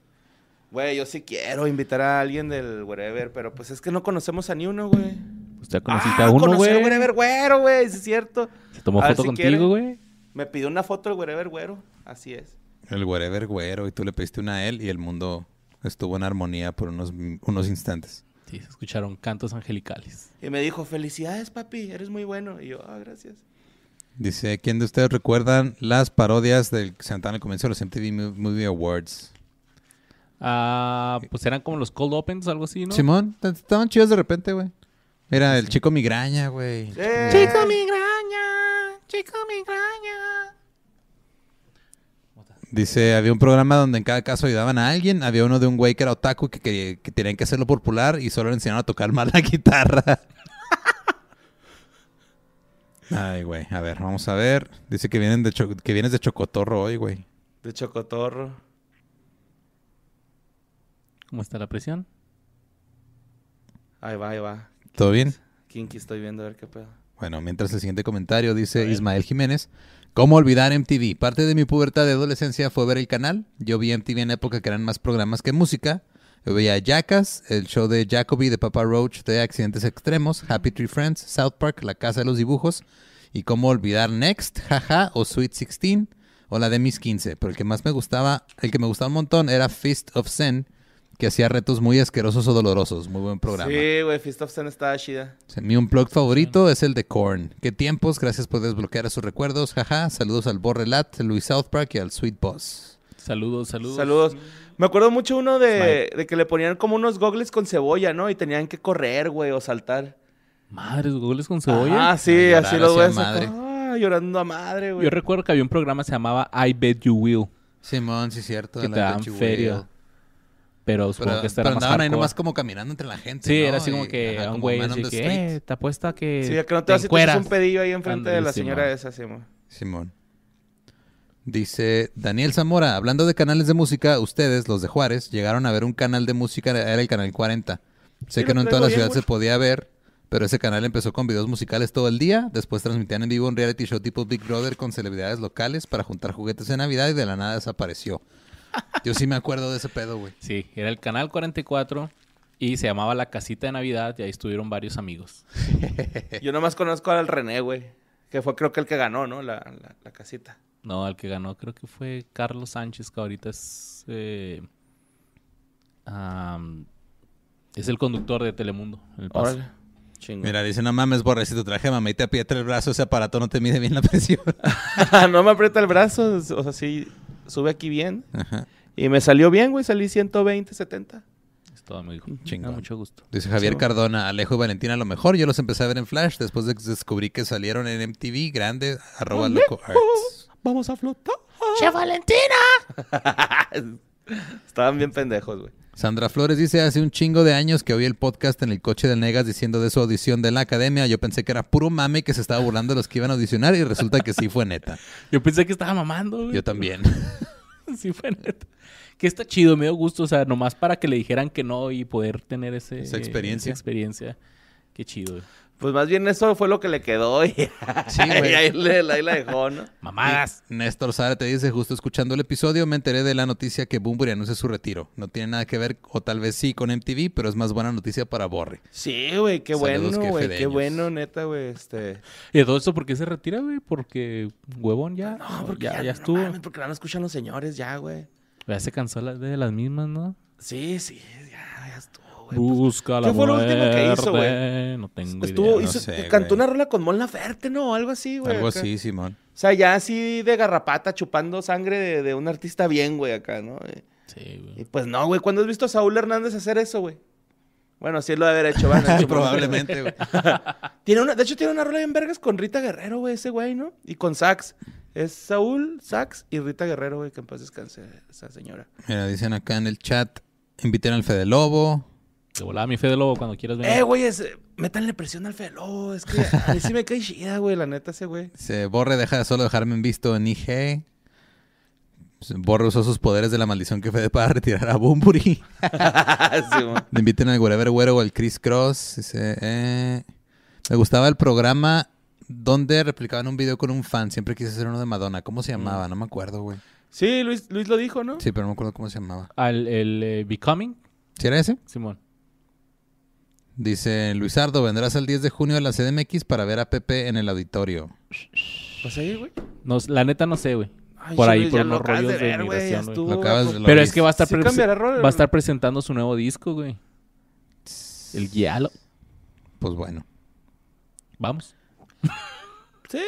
Güey, yo sí quiero invitar a alguien del wherever, pero pues es que no conocemos a ni uno, güey. Pues ya conociste Ah, a uno, güey. wherever güero, güey, sí es cierto. Se tomó A ver foto si contigo, güey. Me pidió una foto del wherever güero, así es. El Wherever Güero, y tú le pediste una a él y el mundo estuvo en armonía por unos, unos instantes. Sí, se escucharon cantos angelicales. Y me dijo, felicidades, papi, eres muy bueno. Y yo, ah, gracias. Dice, ¿quién de ustedes recuerdan las parodias del que se sentaban al comienzo de los MTV Mo- Movie Awards? Ah, pues eran como los cold opens o algo así, ¿no? Simón, estaban chidos de repente, güey. Mira, el chico migraña, güey. Eh, migraña, chico migraña. Dice, había un programa donde en cada caso ayudaban a alguien. Había uno de un güey que era otaku que, quería, que tenían que hacerlo popular y solo le enseñaron a tocar mal la *laughs* guitarra. Ay, güey. A ver, vamos a ver. Dice que, vienen de Cho- que vienes de Chocotorro hoy, güey. De chocotorro. ¿Cómo está la presión? Ahí va, ahí va. ¿Todo bien? Kinky estoy viendo a ver qué pedo. Bueno, mientras el siguiente comentario dice Ismael Jiménez. ¿Cómo olvidar MTV? Parte de mi pubertad de adolescencia fue ver el canal. Yo vi MTV en época que eran más programas que música. Yo veía Jackass, el show de Jacoby de Papa Roach de Accidentes Extremos, Happy Tree Friends, South Park, La Casa de los Dibujos y cómo olvidar Next, Jaja o Sweet 16 o la de Mis 15. Pero el que más me gustaba, el que me gustaba un montón era Fist of Zen, que hacía retos muy asquerosos o dolorosos. Muy buen programa. Sí, güey, Fist of Zen estaba chida. O sea, mi unplug favorito es el de Korn. ¿Qué tiempos? Gracias por desbloquear esos recuerdos. Jaja. Saludos al Borrelat, Luis South Park y al Sweet Boss. Saludos, saludos. Saludos. Me acuerdo mucho uno de, de que le ponían como unos gogles con cebolla, ¿no? Y tenían que correr, güey, o saltar. Madres, goles con cebolla. Ah, sí, llorar así acá, ah, llorando a madre, güey. Yo recuerdo que había un programa que se llamaba I Bet You Will. Simón, sí, cierto. Que la te You feria. Will. Pero supongo Pero, que este pero era más andaban ahí nomás como caminando entre la gente. Sí, ¿no? era así como Y, que ajá, a un güey así que, eh, te apuesta que Sí, que no te vas a un pedillo ahí enfrente de la señora esa, sí, man. Simón. Dice Daniel Zamora, hablando de canales de música, ustedes, los de Juárez, llegaron a ver un canal de música, era el canal 40. Sé Sí, que no en toda la ciudad se podía ver, pero ese canal empezó con videos musicales todo el día, después transmitían en vivo un reality show tipo Big Brother con celebridades locales para juntar juguetes de Navidad y de la nada desapareció. Yo sí me acuerdo de ese pedo, güey. Sí, era el canal 44 y se llamaba La Casita de Navidad y ahí estuvieron varios amigos. *laughs* Yo nomás conozco al René, güey. Que fue creo que el que ganó, ¿no? La, la, la casita. No, el que ganó creo que fue Carlos Sánchez, que ahorita es... eh, es el conductor de Telemundo. en El Paso. Órale. Chingo. Mira, dice, no mames, Borre, si tu traje mamá y te aprieta el brazo, ese aparato no te mide bien la presión. *laughs* no me aprieta el brazo. O sea, sí, sube aquí bien. Ajá. Y me salió bien, güey. Salí 120, 70. Es todo, me dijo. Chingón. Mucho gusto. Dice Javier Sí. Cardona, Alejo y Valentina a lo mejor. Yo los empecé a ver en Flash después de que descubrí que salieron en MTV grande, arroba loco arts. Vamos a flotar. ¡Che Valentina! *laughs* Estaban bien pendejos, güey. Sandra Flores dice, hace un chingo de años que oí el podcast en el coche del Negas diciendo de su audición de la academia. Yo pensé que era puro mame que se estaba burlando de los que iban a audicionar y resulta que sí fue neta. Yo pensé que estaba mamando, güey. Yo también. *laughs* Sí, fue neta. Que está chido, me dio gusto. O sea, nomás para que le dijeran que no y poder tener ese, Esa experiencia. esa experiencia. Qué chido, güey. Pues más bien eso fue lo que le quedó y, *laughs* Sí, y ahí, le- ahí la dejó, ¿no? Mamadas. Néstor Sara te dice, justo escuchando el episodio me enteré de la noticia que Bumburi anuncia su retiro. No tiene nada que ver, o tal vez sí, con MTV, pero es más buena noticia para Borre. Sí, güey, qué Saludos, bueno, güey, qué bueno, neta, güey, este... ¿Y todo esto por qué se retira, güey? Porque huevón ya. No, porque ya, ya, ya no estuvo. mames, porque la no escuchan los señores ya, güey. ya se cansó la- de las mismas, ¿no? Sí, sí, güey. pues. Busca la ¿qué fue lo último que hizo, muerte. No tengo Estuvo, idea. no hizo, sé, cantó güey. una rola con Mon Laferte, ¿no? Algo así, güey. Algo acá. así, Simón. O sea, ya así de garrapata, chupando sangre de, de un artista bien, güey, acá, ¿no? Y, Sí, y güey. pues no, güey, ¿cuándo has visto a Saúl Hernández hacer eso, güey? Bueno, sí lo debe haber hecho, van. *laughs* en su Probablemente, güey. *laughs* Tiene una, de hecho, tiene una rola bien vergas con Rita Guerrero, güey, ese güey, ¿no? Y con Sax. Es Saúl, Sax y Rita Guerrero, güey, que en paz descanse esa señora. Mira, dicen acá en el chat, inviten al Fede Lobo. De volada mi fe de lobo cuando quieras venir. Eh, güey, es, métanle presión al Felo. Es que a mí sí me cae chida, güey, la neta, ese güey. Se Borre deja de solo dejarme en visto en IG. Borre usó sus poderes de la maldición que Fede para retirar a Bumburi. *laughs* Sí. Le inviten al Wherever Güero o al Chris Cross. Dice, eh, me gustaba el programa donde replicaban un video con un fan. Siempre quise hacer uno de Madonna. ¿Cómo se llamaba? No me acuerdo, güey. sí, Luis, Luis lo dijo, ¿no? Sí, pero no me acuerdo cómo se llamaba. Al el eh, Becoming, ¿Sí era ese? Simón. Dice Luisardo, vendrás el 10 de junio a la CDMX para ver a Pepe en el auditorio. Pues ahí, güey. No, la neta no sé, güey. Ay, Por ahí, por ya unos lo acabas rollos de güey, migración, güey. güey. Pero es que va a estar, va a estar presentando su nuevo disco, güey. El Guialo. Pues bueno. Vamos. Sí.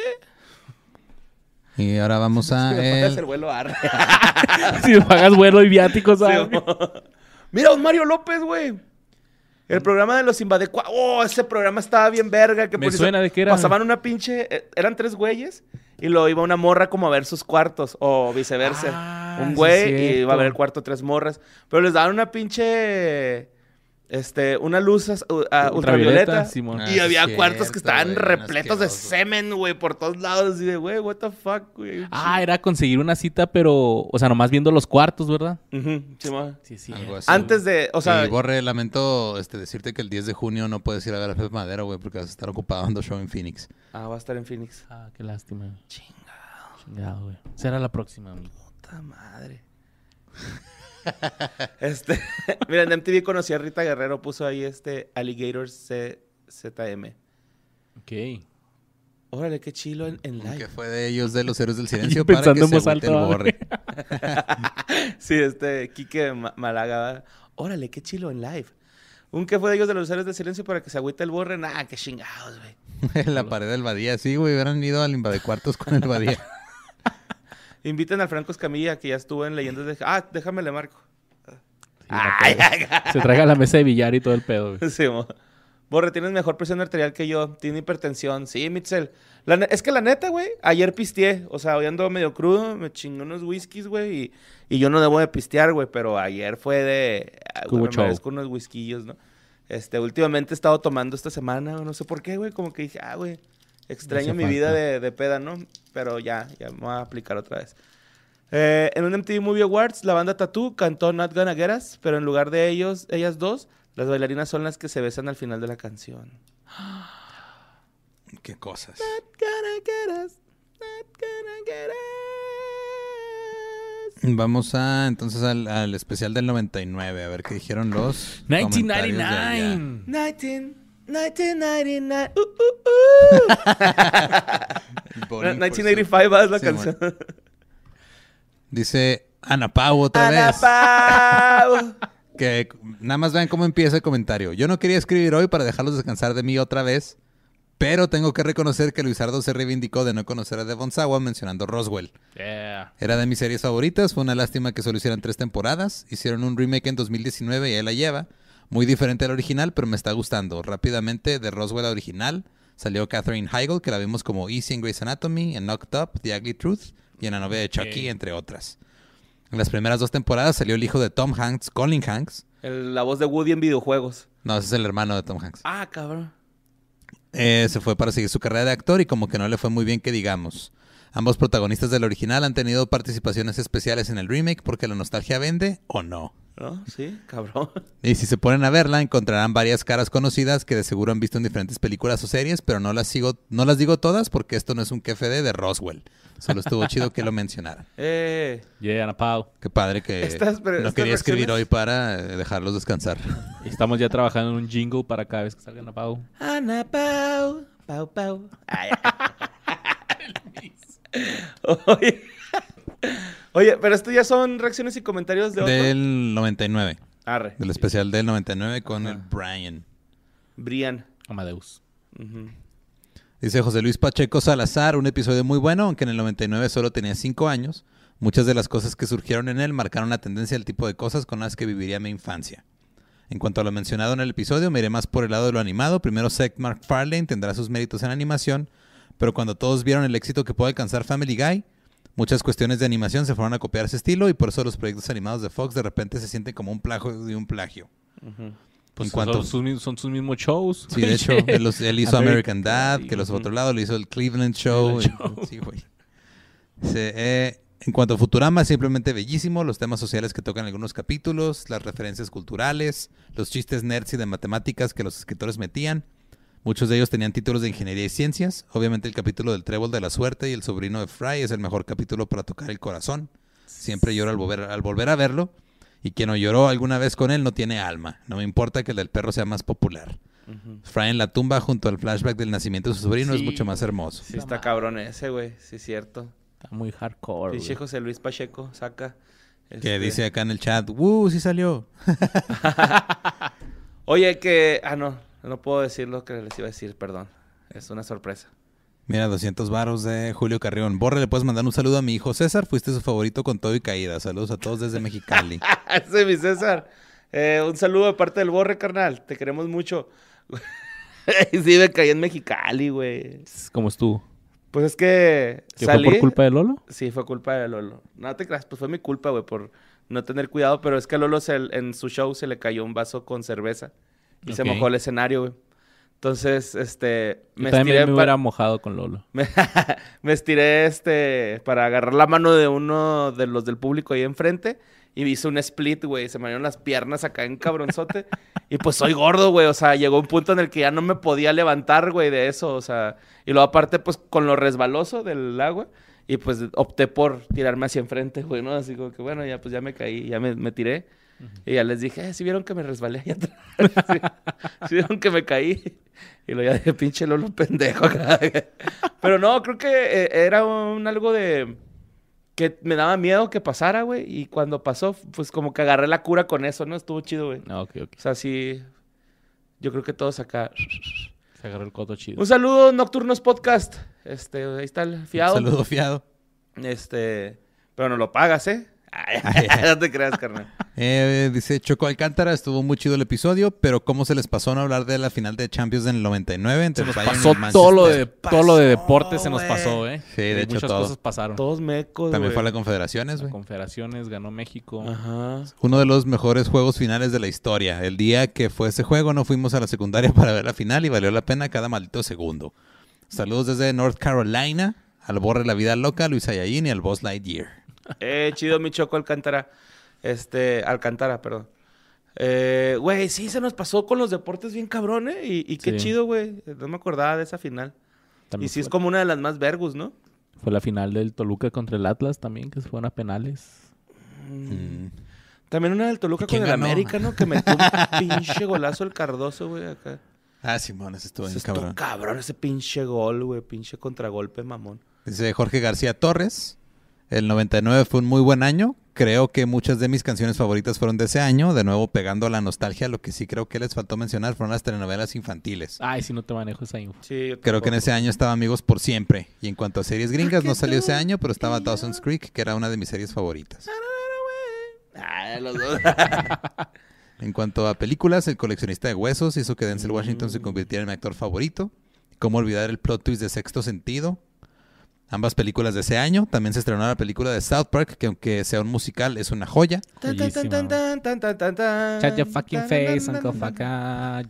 Y ahora vamos a... *laughs* Sí, me puede el- hacer vuelo arre. *laughs* si me pagas vuelo y viáticos, Mira, un Mario López, güey. El programa de los Invadecua. Oh, ese programa estaba bien verga. Que Me suena de qué era. Pasaban una pinche. eh, eran tres güeyes. Y lo iba una morra como a ver sus cuartos. O viceversa. Ah, un sí, güey y iba a ver el cuarto tres morras. Pero les daban una pinche. Este, una luz as- u- a- Ultravioleta, ultravioleta. Simón. Ah, y había cierto, cuartos que estaban repletos de semen, güey, por todos lados. Y de, güey, what the fuck, güey. Ah, era conseguir una cita, pero, o sea, nomás viendo los cuartos, ¿verdad? Ujú, sí. Sí, sí. Algo así. Antes de, o sea, y Borre, lamento este, decirte que el 10 de junio no puedes ir a ver a Pepe Madero, güey, porque vas a estar ocupado dando show en Phoenix. ah, va a estar en Phoenix. Ah, qué lástima. Chingado, Chingado, güey. Será la próxima, amigo. puta madre. *laughs* este, *laughs* mira, en MTV conocí a Rita Guerrero, puso ahí este Alligator C- ZM. Ok. Órale, qué chilo en, en Que live. fue de ellos de los héroes del *laughs* silencio para que pensando se en voz agüite el borre. Sí, este, Quique. ¿verdad? Órale, qué chilo en live. Un que fue de ellos de los héroes del silencio para que se agüite el borre. Nah, qué chingados, güey. la pared del Badía, sí, güey. Hubieran ido al invadecuartos con el Badía. Inviten al Franco Escamilla, que ya estuvo en Leyendas de... Ah, déjame le marco. Sí, peda. Se traiga la mesa de billar y todo el pedo, güey. Sí, mo. Borre, tienes mejor presión arterial que yo. Tiene hipertensión. Sí, Mitzel. La es que la neta, güey, ayer pisteé. O sea, hoy ando medio crudo. Me chingé unos whiskies, güey. Y, y yo no debo de pistear, güey. Pero ayer fue de... ah, Hubo güey, me unos whisquillos, ¿no? Este, últimamente he estado tomando esta semana. No sé por qué, güey. Como que dije, ah, güey. Extraño mi vida de, de peda, ¿no? Pero ya, ya me voy a aplicar otra vez. Eh, en un MTV Movie Awards, la banda Tattoo cantó Not Gonna Get Us, pero en lugar de ellos, ellas dos, las bailarinas son las que se besan al final de la canción. *gasps* Qué cosas. Not gonna get us, not gonna get us. Vamos a entonces al, al especial del 99, a ver qué dijeron los. comentarios de allá. 1999. 19, 1999. Uh, uh, uh. Bowling for 1985 va, es la Sí, canción. Dice Ana Pau otra Ana vez. Pau. *laughs* Que nada más vean cómo empieza el comentario. Yo no quería escribir hoy para dejarlos descansar de mí otra vez, pero tengo que reconocer que Luisardo se reivindicó de no conocer a Devon Sawa mencionando Roswell. Yeah. Era de mis series favoritas, fue una lástima que solo hicieran tres temporadas. Hicieron un remake en 2019 y ahí la lleva. Muy diferente al original, pero me está gustando. Rápidamente, de Roswell original, salió Katherine Heigl, que la vimos como Easy en Grey's Anatomy, en Knocked Up, The Ugly Truth y en la novela de Chucky, entre otras. En las primeras dos temporadas salió el hijo de Tom Hanks, Colin Hanks. El- la voz de Woody en videojuegos. No, ese es el hermano de Tom Hanks. Ah, cabrón. Eh, se fue para seguir su carrera de actor y como que no le fue muy bien que digamos. Ambos protagonistas del original han tenido participaciones especiales en el remake porque la nostalgia vende o no. ¿No? Sí, cabrón. Y si se ponen a verla, encontrarán varias caras conocidas que de seguro han visto en diferentes películas o series, pero no las sigo, no las digo todas porque esto no es un KFD de Roswell. Solo estuvo chido que lo mencionaran. *laughs* Eh, Yeah, Ana Pau. Qué padre que Estas- pero no estas quería escribir hoy para eh, dejarlos descansar. Estamos ya trabajando en un jingle para cada vez que salga Ana Pau. Ana Pau. Pau, Pau. Ay, *laughs* *laughs* Oye. Oye, pero esto ya son reacciones y comentarios de otro. Del 99, Arre. del especial del 99 con Ajá. el Brian. Brian. Amadeus. Dice José Luis Pacheco Salazar, un episodio muy bueno, aunque en el 99 solo tenía 5 años. Muchas de las cosas que surgieron en él marcaron la tendencia al tipo de cosas con las que viviría mi infancia. En cuanto a lo mencionado en el episodio, me iré más por el lado de lo animado. Primero, Seth MacFarlane tendrá sus méritos en animación, pero cuando todos vieron el éxito que puede alcanzar Family Guy, muchas cuestiones de animación se fueron a copiar ese estilo y por eso los proyectos animados de Fox de repente se sienten como un plagio de un plagio. Pues En cuanto- son, sus, son sus mismos shows. Sí, de hecho, *laughs* él, los- él hizo American, American Dad, que los ujú. otro lado le hizo el Cleveland Show. Cleveland y- *laughs* Sí, güey. Dice, eh, en cuanto a Futurama, es simplemente bellísimo. Los temas sociales que tocan algunos capítulos, las referencias culturales, los chistes nerds y de matemáticas que los escritores metían. Muchos de ellos tenían títulos de ingeniería y ciencias. Obviamente el capítulo del trébol de la suerte y el sobrino de Fry es el mejor capítulo para tocar el corazón. Siempre lloro al volver, al volver a verlo. Y quien no lloró alguna vez con él no tiene alma. No me importa que el del perro sea más popular. Fry en la tumba junto al flashback del nacimiento de su sobrino es mucho más hermoso. Sí, está cabrón ese, güey. Sí, es cierto. Está muy hardcore. Pinche. José Luis Pacheco saca. Que este- dice acá en el chat, ¡uh! Sí salió. *laughs* Oye, que. Ah, no. No puedo decir lo que les iba a decir, perdón. Es una sorpresa. Mira, 200 varos de Julio Carrión. Borre, le puedes mandar un saludo a mi hijo César. Fuiste su favorito con todo y caída. Saludos a todos desde Mexicali. *laughs* Ese es mi César. Eh, un saludo de parte del Borre, carnal. Te queremos mucho. *laughs* sí, me caí en Mexicali, güey. ¿Cómo estuvo? Pues es que. ¿Que salí... fue por culpa de Lolo? Sí, fue culpa de Lolo. No te creas, pues fue mi culpa, güey, por no tener cuidado. Pero es que a Lolo se- en su show se le cayó un vaso con cerveza. Y se mojó el escenario, güey. Entonces, este. Yo Me también estiré, me hubiera mojado con Lolo. me, *laughs* me estiré este para agarrar la mano de uno de los del público ahí enfrente y hice un split, güey. Se me dieron las piernas acá en cabronzote. *laughs* y pues soy gordo, güey. O sea, llegó un punto en el que ya no me podía levantar, güey, de eso. O sea, y luego aparte, pues con lo resbaloso del agua. Y pues opté por tirarme hacia enfrente, güey, ¿no? Así como que, bueno, ya pues ya me caí, ya me, me tiré. Y ya les dije, eh, ¿sí vieron que me resbalé allá atrás? *laughs* ¿Sí, sí vieron que me caí? Y lo ya dije, pinche Lolo pendejo. acá". Pero no, creo que eh, era un algo de... Que me daba miedo que pasara, güey. Y cuando pasó, pues como que agarré la cura con eso, ¿no? Estuvo chido, güey. Ah, ok, ok. O sea, sí... Yo creo que todos acá... Se agarró el coto chido. Un saludo, Nocturnos Podcast. Este, ahí está el fiado. Saludo fiado. Este, pero no lo pagas, ¿eh? *laughs* No te creas, carnal. Eh, dice Choco Alcántara, estuvo muy chido el episodio, pero ¿cómo se les pasó no hablar de la final de Champions en el 99 entre Se nos Bayern y pasó el todo lo de, Manchester? todo lo de pasó, deporte se nos pasó, ¿eh? Sí, de hecho, Muchas todo. cosas pasaron. Todos mecos, También fue a la Confederaciones, güey. Confederaciones, ganó México. Ajá. Uno de los mejores juegos finales de la historia. El día que fue ese juego no fuimos a la secundaria *laughs* para ver la final y valió la pena cada maldito segundo. Saludos desde North Carolina, al Borre La Vida Loca, Luis Ayayin y al Boss Lightyear. Eh, chido, mi Choco Alcántara. Este, Alcántara, perdón. Eh, güey, sí, se nos pasó con los deportes bien cabrón, ¿eh? Y, y qué Sí. chido, güey. No me acordaba de esa final. También y sí es como una de las más vergus, ¿no? fue la final del Toluca contra el Atlas también, que se fueron a penales. Mm. También una del Toluca ¿Y con el ganó? América, ¿no? Que metió un *laughs* pinche golazo el Cardoso, güey, acá. Ah, Simón, ese estuvo bien Estuvo cabrón. cabrón ese pinche gol, güey. Pinche contragolpe, mamón. Dice Jorge García Torres. El 99 fue un muy buen año. Creo que muchas de mis canciones favoritas fueron de ese año. De nuevo, pegando a la nostalgia, lo que sí creo que les faltó mencionar fueron las telenovelas infantiles. Ay, si no te manejo esa info. Sí, yo Creo que en ese año estaba Amigos por Siempre. Y en cuanto a series gringas, no salió ese año, pero estaba Dawson's Creek, que era una de mis series favoritas. Ah, los dos. *laughs* En cuanto a películas, El coleccionista de huesos hizo que Denzel Washington se convirtiera en mi actor favorito. ¿Cómo olvidar el plot twist de Sexto Sentido? ambas películas de ese año. También se estrenó la película de South Park, que aunque sea un musical, es una joya. Chat fucking face, Uncle Faka,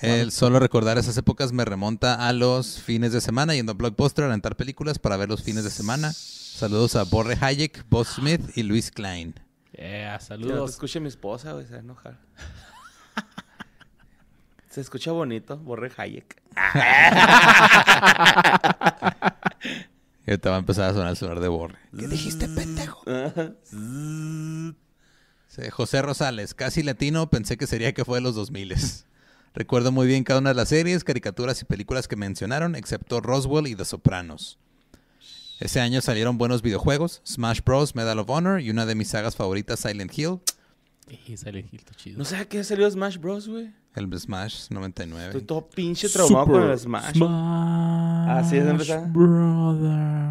el solo recordar esas épocas me remonta a los fines de semana yendo a Blockbuster a rentar películas para ver los fines de semana. Saludos a Borre Hayek, Bob Smith y Luis Klein. Yeah, saludos. Escuche mi esposa, güey, se va a enojar. se escucha bonito, Borre Hayek. *laughs* Y *laughs* ahorita va a empezar a sonar el celular de Borre. ¿Qué dijiste, pendejo? *laughs* Sí, José Rosales, casi latino, pensé que sería que fue de los 2000 *laughs* Recuerdo muy bien cada una de las series, caricaturas y películas que mencionaron, excepto Roswell y The Sopranos. Ese año salieron buenos videojuegos, Smash Bros, Medal of Honor y una de mis sagas favoritas, Silent Hill, Sí, Silent Hill, está chido. No sé a qué salió Smash Bros, güey. el Smash 99. Estoy todo pinche traumado con el Smash. Así es, empezar. Brother.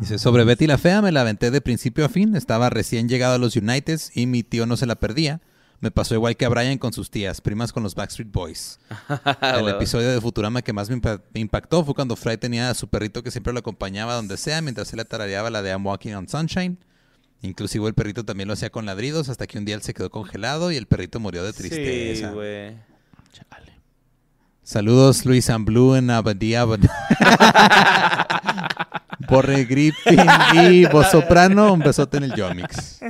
Dice, sobre Betty la Fea me la aventé de principio a fin, estaba recién llegado a los Uniteds y mi tío no se la perdía. Me pasó igual que a Brian con sus tías, primas con los Backstreet Boys. *laughs* El episodio de Futurama que más me, impa- me impactó fue cuando Fry tenía a su perrito que siempre lo acompañaba donde sea mientras él le tarareaba la de I'm Walking on Sunshine. Inclusive el perrito también lo hacía con ladridos hasta que un día él se quedó congelado y el perrito murió de Sí, tristeza. güey. Chale. Saludos Luis and Blue en Abadía. *laughs* Borre Griffin y Voz Soprano. Un besote en el Yomix.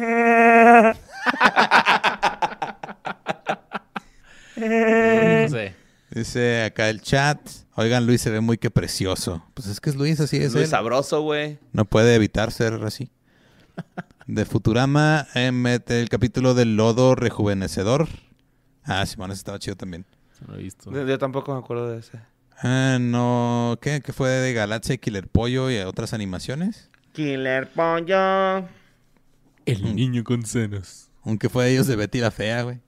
No sé. Dice acá el chat. Oigan, Luis se ve muy que precioso. Pues es que es Luis, así es. Muy él. sabroso, güey. No puede evitar ser así. De Futurama, eh, mete el capítulo del lodo rejuvenecedor. Ah, Simón, ese estaba chido también. No lo he visto. Yo tampoco me acuerdo de ese. Ah, no. ¿Qué? ¿Qué fue de Galaxia y Killer Pollo y otras animaciones? Killer Pollo. El niño con senos. Aunque fue de ellos de Betty la Fea, güey.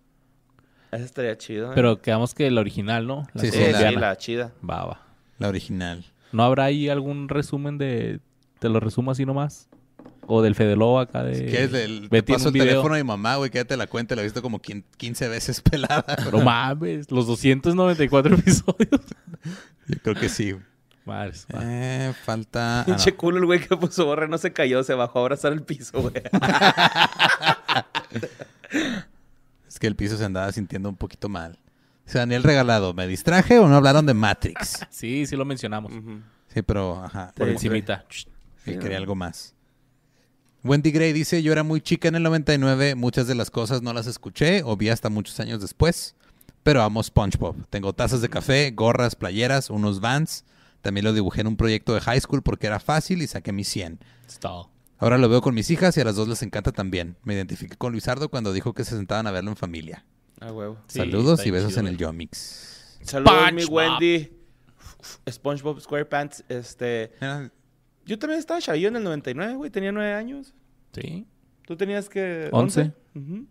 Ese estaría chido. ¿eh? Pero quedamos que la original, ¿no? La Sí, Sí, colombiana. la chida. Va, va. La original. ¿No habrá ahí algún resumen de... Te lo resumo así nomás? O del Fede Lobo acá de... Si quieres, el, te paso un el video. teléfono de mi mamá, güey, quédate la cuenta. La he visto como quin- 15 veces *laughs* pelada. No mames, los 294 *laughs* episodios. Yo creo que sí. Madres. Eh, falta... ah, no. Pinche culo el güey que puso borre no se cayó, se bajó a abrazar el piso, güey. *laughs* Es que el piso se andaba sintiendo un poquito mal. Dice Daniel Regalado, ¿me distraje o no hablaron de Matrix? Sí, sí lo mencionamos. Sí, pero, ajá. Por Sí, encimita. Sí, quería algo más. Wendy Gray dice, yo era muy chica en el 99, muchas de las cosas no las escuché o vi hasta muchos años después, pero amo SpongeBob. Tengo tazas de café, gorras, playeras, unos vans, También lo dibujé en un proyecto de high school porque era fácil y saqué mi 100. Stall. Ahora lo veo con mis hijas y a las dos les encanta también. Me identifiqué con Luisardo cuando dijo que se sentaban a verlo en familia. Ah, huevo. Sí, Saludos y besos chido, en el. Yomix. Saludos, mi. Wendy. SpongeBob SquarePants. Este. Yo también estaba chavillo en el 99, güey. Tenía nueve años. Sí. ¿Tú tenías que. Once. Ujú.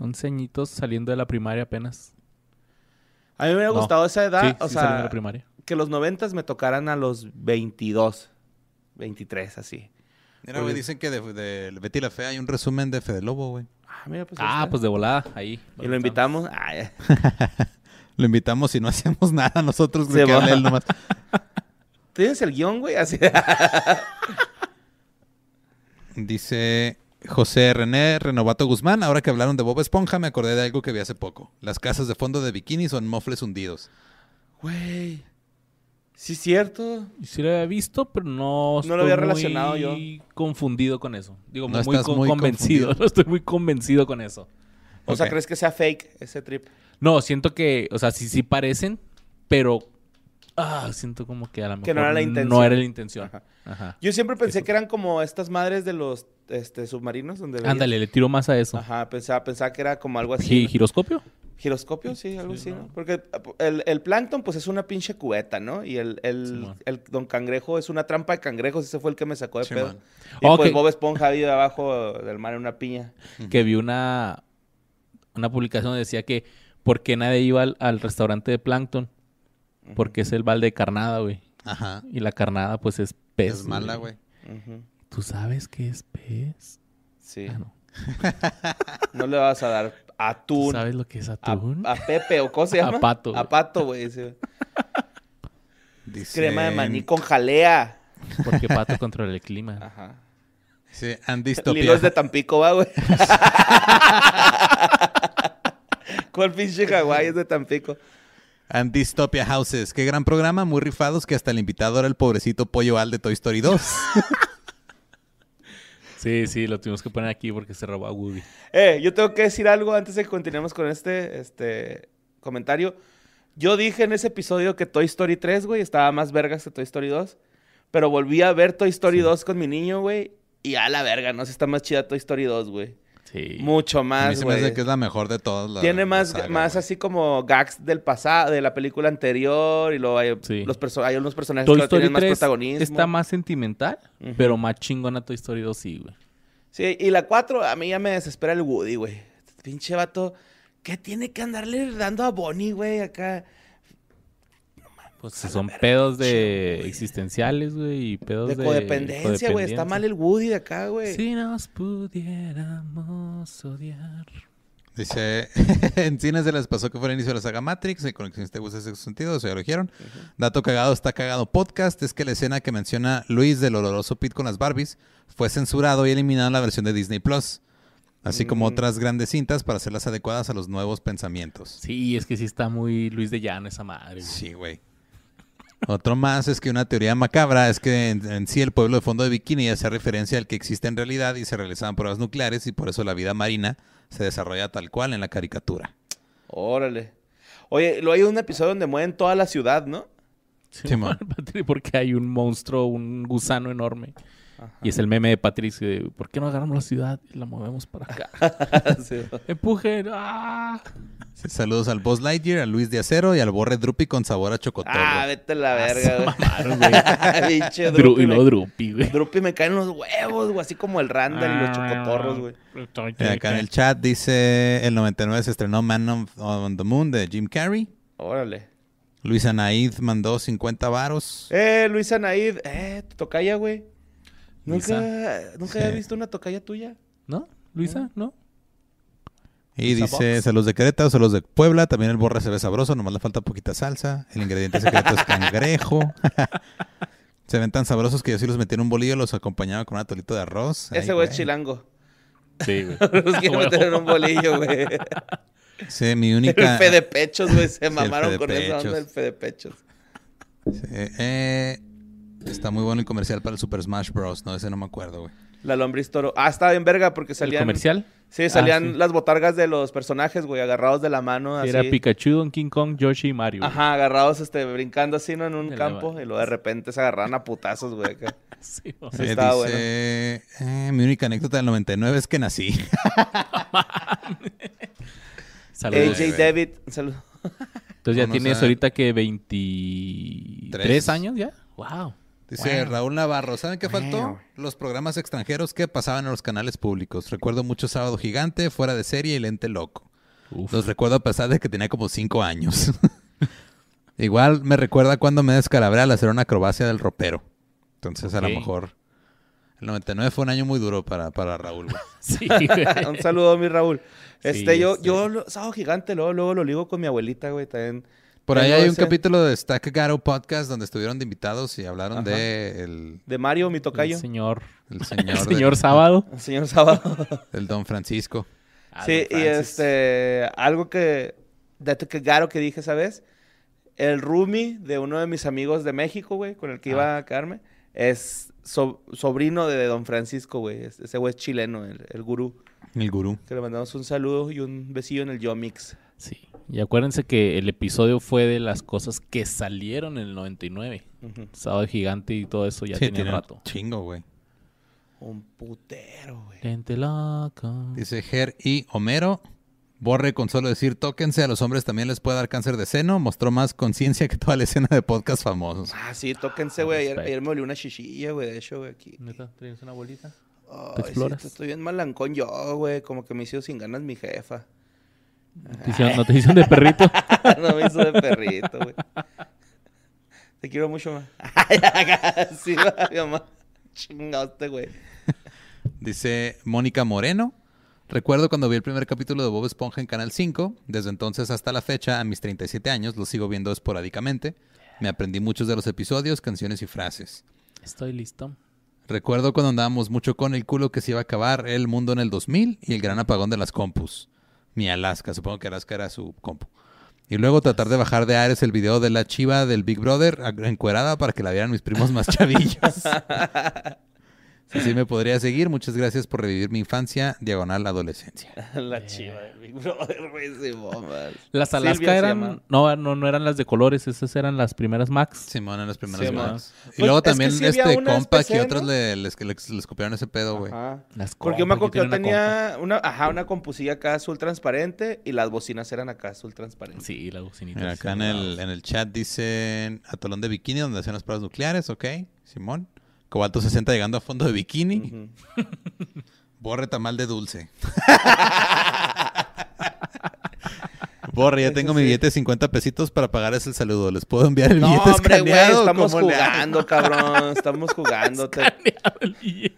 11 añitos saliendo de la primaria apenas. A mí me hubiera No. gustado esa edad. sí, o sí saliendo de sea, la primaria. que los 90 me tocaran a los 22, 23, así. Mira, güey, dicen que de, de Betty la Fea hay un resumen de Fede Lobo, güey. Ah, mira, pues. Ah, pues de volada, ahí. Y lo invitamos. Ah, *laughs* ya. Lo invitamos y no hacemos nada nosotros, Se güey, que él nomás. *laughs* ¿Tienes el guion, güey? Así. Dice José René Renovato Guzmán. Ahora que hablaron de Bob Esponja, me acordé de algo que vi hace poco. Las casas de fondo de bikini son mofles hundidos. Güey. Sí, es cierto. Sí lo había visto, pero no No lo había relacionado yo. muy confundido con eso. Digo, No muy, estás con- muy convencido. confundido. *laughs* No estoy muy convencido con eso. O sea. ¿crees que sea fake ese trip? No, siento que, o sea, sí, sí parecen, pero ah, siento como que a lo mejor Que no era la intención. No era la intención. Ajá. Ajá. Yo siempre pensé Eso. que eran como estas madres de los este, submarinos. donde veías- Ándale, le tiro más a eso. Ajá, pensaba, pensaba que era como algo así. ¿Giroscopio? Giroscopio, sí, algo Sí, así, ¿no? ¿no? Porque el, el plancton, pues, es una pinche cubeta, ¿no? Y el, el, el don cangrejo es una trampa de cangrejos. Ese fue el que me sacó de Sí, pedo. man. Y pues Bob Esponja vive abajo del mar en una piña. Que vi una, una publicación donde decía que ¿por qué nadie iba al, al restaurante de Plankton? Porque es el balde de carnada, güey. Ajá. Y la carnada, pues, es pez. Es mala, güey. ¿Tú sabes qué es pez? Sí. Ah, no. *laughs* No le vas a dar ¿Tú atún. sabes lo que es A, atún? a Pepe o ¿cómo se A llama? pato, güey. A pato, güey. sí. Dice, Crema de maní con jalea. Porque pato controla el clima. Ajá. Dice Lilo Andistopia. es de Tampico, va, güey. *laughs* ¿Cuál pinche Hawái es de Tampico? Andistopia Houses. Qué gran programa, muy rifados que hasta el invitado era el pobrecito pollo al de Toy Story 2. *laughs* Sí, sí, lo tuvimos que poner aquí porque se robó a Woody. Eh, yo tengo que decir algo antes de que continuemos con este, este comentario. Yo dije en ese episodio que Toy Story 3, güey, estaba más vergas que Toy Story 2. Pero volví a ver Toy Story 2 con mi niño, güey. Y a la verga, no sé, está más chida Toy Story 2, güey. Sí. Mucho A mí más, se me hace que es la mejor de todas. la- Tiene la más, saga, más así como gags del pasado, de la película anterior. Y luego hay, Sí. los perso- hay unos personajes Toy que Story tienen más 3 protagonismo. está más sentimental, Ujú. pero más chingona Toy Story 2 sí, güey. Sí, y la 4, a mí ya me desespera el Woody, güey. Pinche vato, ¿qué tiene que andarle dando a Bonnie, güey? Acá. Pues son pedos de existenciales, güey, y pedos De de... codependencia, güey. Está mal el Woody de acá, güey. Si nos pudiéramos odiar. Dice, *laughs* en cines se les pasó que fue el inicio de la saga Matrix, en conexiones te gusta ese sentido, eso ya lo dijeron. Dato cagado, está cagado podcast, es que la escena que menciona Luis del oloroso Pit con las Barbies fue censurado y eliminado en la versión de Disney Plus. Así como otras grandes cintas para hacerlas adecuadas a los nuevos pensamientos. Sí, es que sí está muy Luis de Llano esa madre, güey. Sí, güey. Otro más es que una teoría macabra es que en, en sí el pueblo de fondo de Bikini hace referencia al que existe en realidad y se realizaban pruebas nucleares y por eso la vida marina se desarrolla tal cual en la caricatura. Órale. Oye, lo hay un episodio donde mueven toda la ciudad, ¿no? Sí, *laughs* porque hay un monstruo, un gusano enorme. Y es el meme de Patricio de, ¿por qué no agarramos la ciudad y la movemos para acá? *laughs* Sí. Empujen. ¡Ah! Sí, saludos al Buzz Lightyear, a Luis de Acero y al Borre Drupi con sabor a chocotorro. Ah, vete a la Ah, verga, güey. *laughs* Drupi. y luego me... Drupi, güey. Drupi me caen los huevos, güey. Así como el Randall y los chocotorros, güey. Y acá en el chat dice, el 99 se estrenó Man on, on the Moon de Jim Carrey. Órale. Luis Anaid mandó 50 varos. Eh, Luisa Naid. Eh, tu tocaya, güey. Nunca, nunca Sí. había visto una tocaya tuya. ¿No? ¿Luisa? ¿No? Y Luisa dice, Box. saludos de Querétaro, saludos de Puebla. También el borre se ve sabroso, nomás le falta poquita salsa. El ingrediente secreto es cangrejo. *laughs* se ven tan sabrosos que yo sí los metí en un bolillo, los acompañaba con un atolito de arroz. Ay, Ese güey es chilango. Sí, güey. *laughs* Los quiero *laughs* meter en un bolillo, güey. Sí, mi El única... fe de pechos, güey. Se el mamaron fe de con esa onda pechos. del fe de pechos. Sí, eh, está muy bueno el comercial para el Super Smash Bros. No, ese no me acuerdo, güey. La lombriz toro. Ah, estaba bien verga porque ¿El salían. comercial? Sí, salían sí. las botargas de los personajes, güey, agarrados de la mano. Sí, Así. Era Pikachu, Donkey Kong, Yoshi y Mario. güey. Ajá, agarrados, este, brincando así, ¿no? En un campo. Y luego de repente se agarraban a putazos, güey. acá. *laughs* Sí, o Sí, sea, Eh, estaba dice, eh, mi única anécdota del 99 es que nací. *laughs* saludos. AJ David, un saludo. Entonces ya tienes a- ahorita que 23 Tres. años ya. Wow. Dice Wow. Raúl Navarro, ¿saben qué faltó? Los programas extranjeros que pasaban en los canales públicos. Recuerdo mucho Sábado Gigante, Fuera de Serie y Lente Loco. Uf. Los recuerdo a pesar de que tenía como 5 años. *laughs* Igual me recuerda cuando me descalabré al hacer una acrobacia del ropero. Entonces a lo mejor... El 99 fue un año muy duro para, para Raúl. *laughs* Sí, *laughs* un saludo, mi Raúl. Sí, Este, yo, este. yo, lo- sábado gigante, luego, luego lo ligo con mi abuelita, güey, también. Por ahí hay un ese- capítulo de Stack Garo Podcast donde estuvieron de invitados y hablaron Ajá. de el, De Mario, mi tocayo. El señor, el señor, el del- señor Sábado. El señor Sábado. *laughs* del Don Francisco. Ah, sí, don y este, algo que, dato que garo que dije, ¿sabes? El roomie de uno de mis amigos de México, güey, con el que iba Ah. a quedarme, es so- sobrino de Don Francisco, güey. Es- Ese güey es chileno, el, el gurú. El gurú. Que le mandamos un saludo y un besillo en el Yomix. Sí. Y acuérdense que el episodio fue de las cosas que salieron en el 99. Ujú. Sábado Gigante y todo eso ya Sí, tenía tiene rato. Chingo, güey. Un putero, güey. Lente loco. Dice Ger y Homero. Borre con solo decir tóquense, a los hombres también les puede dar cáncer de seno. Mostró más conciencia que toda la escena de podcast famosos. Ah, sí, tóquense, güey. Ayer, me olió una chichilla, güey, de hecho, güey, aquí. ¿Neta? ¿Tienes una bolita? Ay, ¿Te sí, exploras? estoy bien malancón yo, güey. Como que me hizo sin ganas mi jefa. ¿Te hicieron- ¿No te hicieron de perrito? no me hizo de perrito, güey. Te quiero mucho, ma. *laughs* sí, *laughs* va, mi mamá. Chingaste, güey. Dice Mónica Moreno. Recuerdo cuando vi el primer capítulo de Bob Esponja en Canal 5. Desde entonces hasta la fecha, a mis 37 años, lo sigo viendo esporádicamente. Me aprendí muchos de los episodios, canciones y frases. Estoy listo. Recuerdo cuando andábamos mucho con el culo que se iba a acabar el mundo en el 2000 y el gran apagón de las compus. Mi Alaska, supongo que Alaska era su compu. Y luego tratar de bajar de Ares el video de la chiva del Big Brother encuerada para que la vieran mis primos más chavillos. *laughs* Si sí me podría seguir, muchas gracias por revivir mi infancia, diagonal adolescencia. *laughs* La chiva del Big Brother, güey, sí, bombas. Las Silvia Alaska se eran... llama. No, no, no eran las de colores. Esas eran las primeras Max. Simón en las primeras man. Y Pues, luego es que también sí había este compa que otros ¿no? le, les, les, les copiaron ese pedo, güey. Ajá. Las Porque yo me compas, acuerdo que yo tienen una tenía una, ajá, una compusilla acá azul transparente y las bocinas eran acá azul transparente. Sí, las bocinitas. Mira, acá en el, en el chat dicen atolón de bikini donde hacen las pruebas nucleares, ok, Simón. Cobalto 60 llegando a fondo de bikini. Ujú. *laughs* Borre tamal de dulce. *laughs* Borre, ya tengo mi billete de 50 pesitos para pagarles el saludo. ¿Les puedo enviar el No, billete hombre, güey, escaneado? estamos ¿Cómo le hago? jugando, cabrón. Estamos jugando. te- El billete.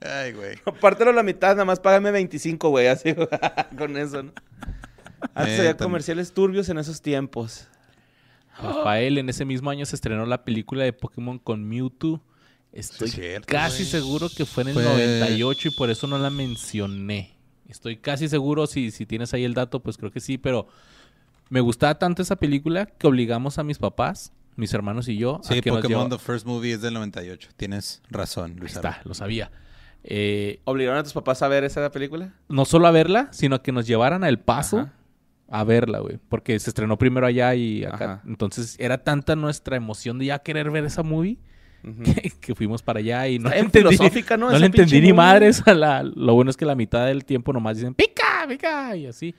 Ay, güey. Pártelo la mitad, nada más págame 25, güey, así *laughs* con eso, ¿no? Antes Eh, había comerciales turbios en esos tiempos. Rafael, en ese mismo año se estrenó la película de Pokémon con Mewtwo. Estoy Sí, cierto, casi seguro que fue en el Fue- 98 y por eso no la mencioné. Estoy casi seguro, si, si tienes ahí el dato, pues creo que sí, pero me gustaba tanto esa película que obligamos a mis papás, mis hermanos y yo, Sí, a que nos Pokémon The First Movie es del 98. Tienes razón, Ahí Luis. está, lo sabía. Eh, ¿Obligaron a tus papás a ver esa película? no solo a verla, sino a que nos llevaran a El Paso Ajá. A verla, güey. Porque se estrenó primero allá y acá. Ajá. Entonces era tanta nuestra emoción de ya querer ver esa movie que, que fuimos para allá y no entendí, filosófica, ¿no? no le entendí ni madres. A la, lo bueno es que la mitad del tiempo nomás dicen pica, pica y así.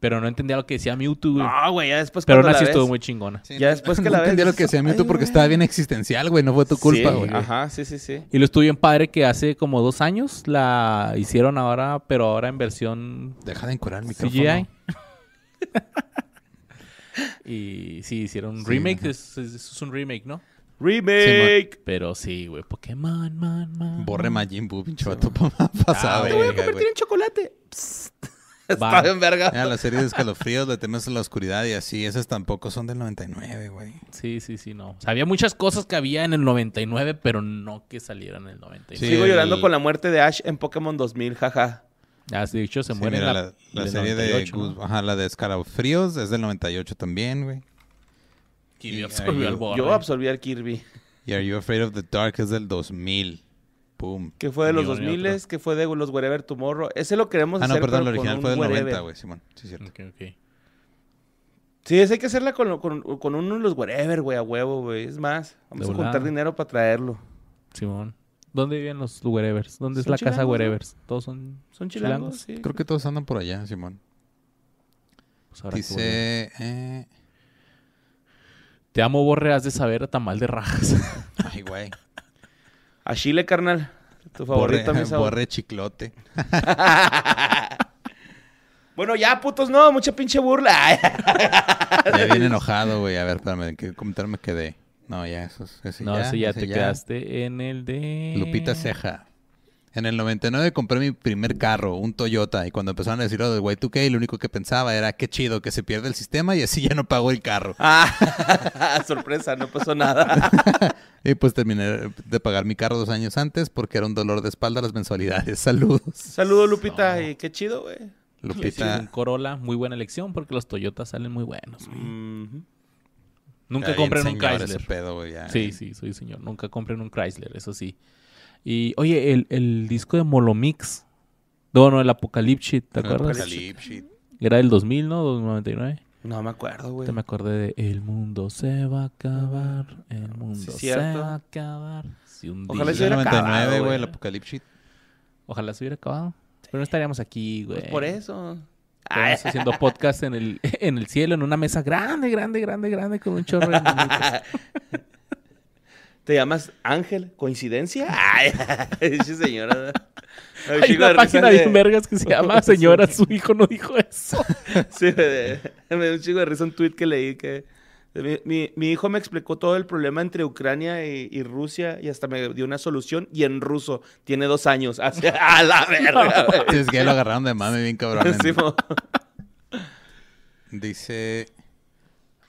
Pero no entendía lo que decía Mewtwo, güey. No, güey, ya después Pero aún así estuvo muy chingona. Sí, Ya después que no la ves, entendía lo que decía Mewtwo "Ay, porque güey". estaba bien existencial, güey. No fue tu culpa, Sí, güey. Ajá, sí, sí, sí. Y lo estuvo bien padre que hace como dos años la hicieron ahora, pero ahora en versión Deja de encurar el micrófono. CGI. *laughs* y sí, hicieron un Sí, remake. Es, es- es un remake, ¿no? Remake. Pero sí, güey. Pokémon, man, man. Borre Majin Buu, pinche vato *laughs* pasado. Ah, Te voy a convertir en chocolate. Psst. *laughs* Está bien verga. Mira, la serie de escalofríos, le temes a la oscuridad y así. Esas tampoco son del 99, güey. Sí, sí, sí, no. O sea, había muchas cosas que había en el 99, pero no que salieran en el 99. Sí, Sigo el- llorando con la muerte de Ash en Pokémon 2000, jaja. Ah, de hecho, se Sí, muere mira, la, la, serie 98, de ¿no? Goose- ajá, la de escalofríos es del 98 también, güey. Kirby absorbió al yo-. Yo absorbí al Kirby. Y Are You Afraid of the Dark es del 2000. Boom. Que fue de los Millón y 2000 otro. que fue de los Wherever Tomorrow. Ese lo queremos Ah, no, hacer. perdón, pero el original fue del wherever. 90, güey, Simón. Sí, es cierto. Ok, ok. Sí, ese hay que hacerla con, con, con uno de los Wherever, güey, a huevo, güey. Es más, vamos De a juntar dinero para traerlo. Simón. ¿Dónde viven los Wherevers? ¿Dónde es la casa. Wherevers? Todos son... Son chilangos, sí. Creo que todos andan por allá, Simón. pues, volver. Dice... Eh... Te amo, Borre, has de saber a tamal de rajas. *laughs* Ay, güey. A Chile, carnal. Tu Borre, favorito, mi sabor. borre chiclote. *laughs* Bueno, ya, putos, no. Mucha pinche burla. *laughs* Ya viene enojado, güey. A ver, espérame, ¿en qué comentario me quedé? No, ya, eso es- ese no, ya, ese ya ese te quedaste en el de... Lupita Ceja. En el 99 compré mi primer carro, un Toyota, y cuando empezaron a decir lo del Y2K, lo único que pensaba era, qué chido, que se pierde el sistema y así ya no pago el carro. *laughs* ah, *laughs* sorpresa, no pasó nada. *laughs* Y pues terminé de pagar mi carro dos años antes porque era un dolor de espalda las mensualidades. Saludos. Saludos, Lupita. Y qué chido, güey. Sí, Lupita. un Corolla, muy buena elección porque los Toyotas salen muy buenos. güey. Mhm. Nunca compren un Chrysler. ese pedo, ya. Sí, sí, soy señor. Nunca compren un Chrysler, eso sí. Y, oye, el, el disco de Molomix. No, no, el Apocalypse, ¿te acuerdas? Apocalipsis. Era del 2000, ¿no? 99. No me acuerdo, güey. Te me acordé de El mundo se va a acabar, el mundo se cierto. va a acabar. Si un Ojalá día- se hubiera 99, acabado, güey, güey. el Apocalipsis. Ojalá se hubiera acabado. Pero no estaríamos aquí, güey. Pues por eso. Estaríamos haciendo podcast en el, *laughs* en el cielo, en una mesa grande, grande, grande, grande, con un chorro de. *laughs* ¿Te llamas Ángel? ¿Coincidencia? Ay, *laughs* señora. Un Hay una página de- bien vergas que se llama Señora, su hijo no dijo eso. Sí, me, me dio un chingo de risa un tweet que leí que mi, mi- mi hijo me explicó todo el problema entre Ucrania y, y Rusia y hasta me dio una solución y en ruso. Tiene dos años. *laughs* Así, a la verga, es que lo agarraron de mame bien cabrón. *laughs* en- Sí, Dice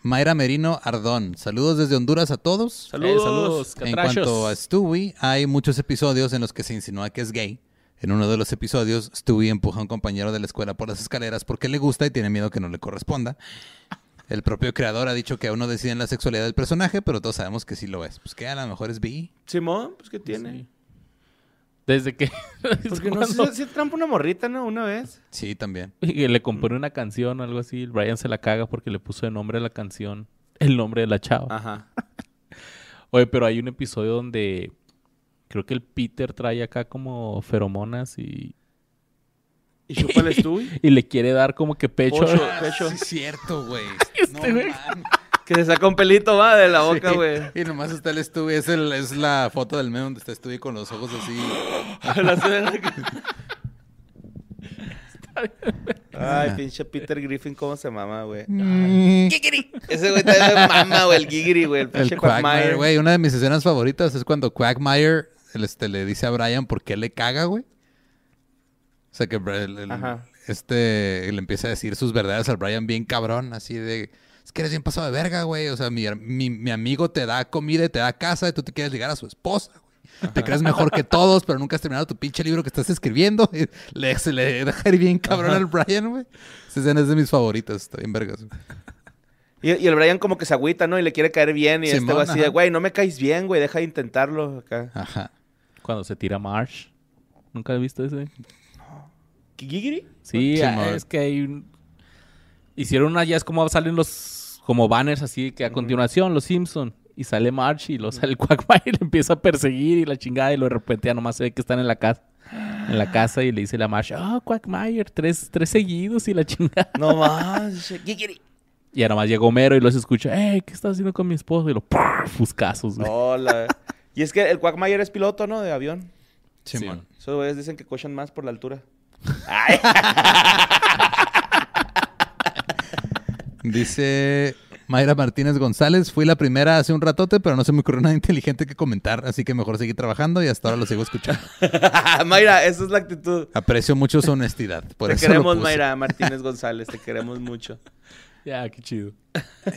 Mayra Merino Ardón. Saludos desde Honduras a todos. Saludos. Eh, saludos, En cuanto a Stewie, hay muchos episodios en los que se insinúa que es gay. En uno de los episodios, Stewie empuja a un compañero de la escuela por las escaleras porque le gusta y tiene miedo que no le corresponda. El propio creador ha dicho que aún no deciden la sexualidad del personaje, pero todos sabemos que sí lo es. Pues que a lo mejor es bi. Simón, pues ¿qué tiene? Sí. Desde que... *laughs* Porque no si trampa una morrita, ¿no? Una vez. Sí, también. *laughs* Y le compone una canción o algo así. Brian se la caga porque le puso de nombre a la canción el nombre de la chava. Ajá. *laughs* Oye, pero hay un episodio donde creo que el Peter trae acá como feromonas y, ¿Y chúpales *laughs* tú? y le quiere dar como que pecho. Pocho, *laughs* pecho. Sí, es cierto, güey. *laughs* Este man. Que se saca un pelito, va, de la boca, Sí. güey. Y nomás está el Stewie. Es, el- es la foto del meme donde está Stewie con los ojos así. Ay, pinche Peter Griffin, ¿cómo se mama, güey? Gigiri. Ese güey también me mama, güey, el Gigiri, güey, el El pinche Quagmire, Quagmire. güey. Una de mis escenas favoritas es cuando Quagmire el, este, le dice a Brian por qué le caga, güey. O sea, que el- este le empieza a decir sus verdades al Brian bien cabrón, así de... Es que eres bien pasado de verga, güey. O sea, mi, mi, mi amigo te da comida y te da casa y tú te quieres ligar a su esposa, güey. Te crees mejor que todos, pero nunca has terminado tu pinche libro que estás escribiendo. Y le, se le deja ir bien cabrón al Brian, güey. Esa escena es de mis favoritas. Está bien vergas. Y, y el Brian como que se agüita, ¿no? Y le quiere caer bien. Y este güey así de, güey, no me caes bien, güey, deja de intentarlo acá. Ajá. Cuando se tira Marsh. ¿Nunca has visto ese? ¿Gigiri? Sí, Sí, ah, es que hay un... Hicieron una, ya es como salen los... Como banners así, que a continuación, los Simpson Y sale March y lo sale el *laughs* Quagmire y le empieza a perseguir y la chingada. Y lo de repente ya nomás se ve que están en la casa. En la casa y le dice la March, ah, Quagmire, tres, tres seguidos y la chingada. No más. Gigiri. Y ya nomás llegó Homero y los escucha, eh, ¿qué estás haciendo con mi esposo? Y lo, fuscazos, güey. Hola. Y es que el Quagmire es piloto, ¿no? De avión. Simón. Esos güeyes dicen que cochan más por la altura. Ay. Dice Mayra Martínez González, fui la primera hace un ratote, pero no se me ocurrió nada inteligente que comentar, así que mejor seguí trabajando y hasta ahora lo sigo escuchando. *laughs* Mayra, esa es la actitud. Aprecio mucho su honestidad. Por te eso queremos. Mayra *laughs* Martínez González. Te queremos mucho. Ya, qué chido.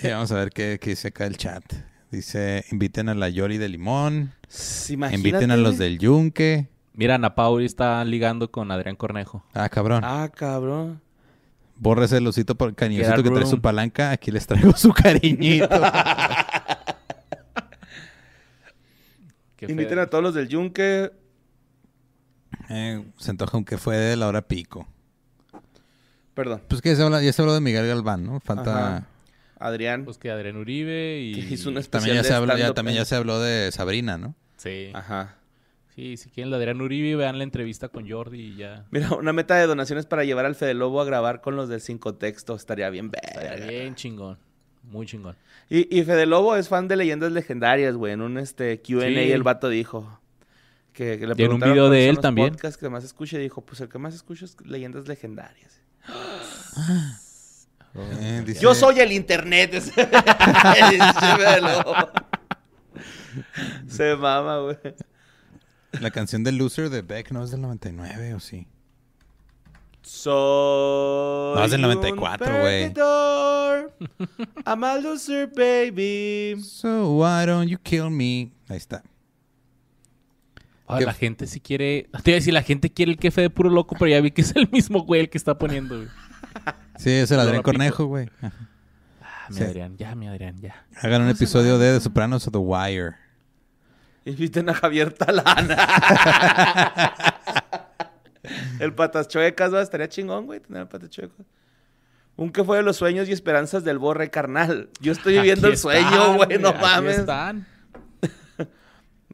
Y vamos a ver qué, qué dice acá el chat. Dice, inviten a la Yoli de Limón, S- Imagínate, inviten a los del Yunque. Mira, Ana Pauli está ligando con Adrián Cornejo. Ah, cabrón. Ah, cabrón. Borra el osito por cariñosito que trae su palanca. Aquí les traigo su cariñito. *laughs* Inviten a todos los del Yunque. Eh, se antoja un que fue de la hora pico. Perdón. Pues que ya se, habla- ya se habló de Miguel Galván, ¿no? Falta... Ajá. Adrián. Pues que Adrián Uribe y... Que hizo un También, ya especial se, de habló, ya, también ya se habló de Sabrina, ¿no? Sí. Ajá. Sí, si quieren la de Adrián Uribe, vean la entrevista con Jordi y ya. Mira, una meta de donaciones para llevar al Fede Lobo a grabar con los del Cinco Texto. Estaría bien Estaría verga. bien chingón. Muy chingón. Y, y Fede Lobo es fan de leyendas legendarias, güey. En un este Q&A Sí. el vato dijo que, que le Y en un video de él también. podcasts que más escucha y dijo, pues el que más escucho es leyendas legendarias. *gasps* Eh, dice- Yo soy el internet. *laughs* *laughs* Se mama, güey. La canción de Loser de Beck no es del 99, ¿o sí? Soy No, es del un 94, güey. I'm a loser, baby. So why don't you kill me? Ahí está. ¿Qué- la gente sí quiere... Te iba a decir, la gente quiere el kefe de puro loco, pero ya vi que es el mismo güey el que está poniendo, güey. Sí, es el Adrián. Cornejo, güey. Ah, mi Sí. Adrián, ya, mi Adrián, ya. Hagan un episodio de The Sopranos o The Wire. *laughs* Inviten a Javier Talana. *laughs* el patas chuecas, ¿va? estaría chingón, güey, tener el patas chuecas. Un que fue de los sueños y esperanzas del borre carnal. Yo estoy viviendo Aquí el sueño, güey, no mames. están. *laughs*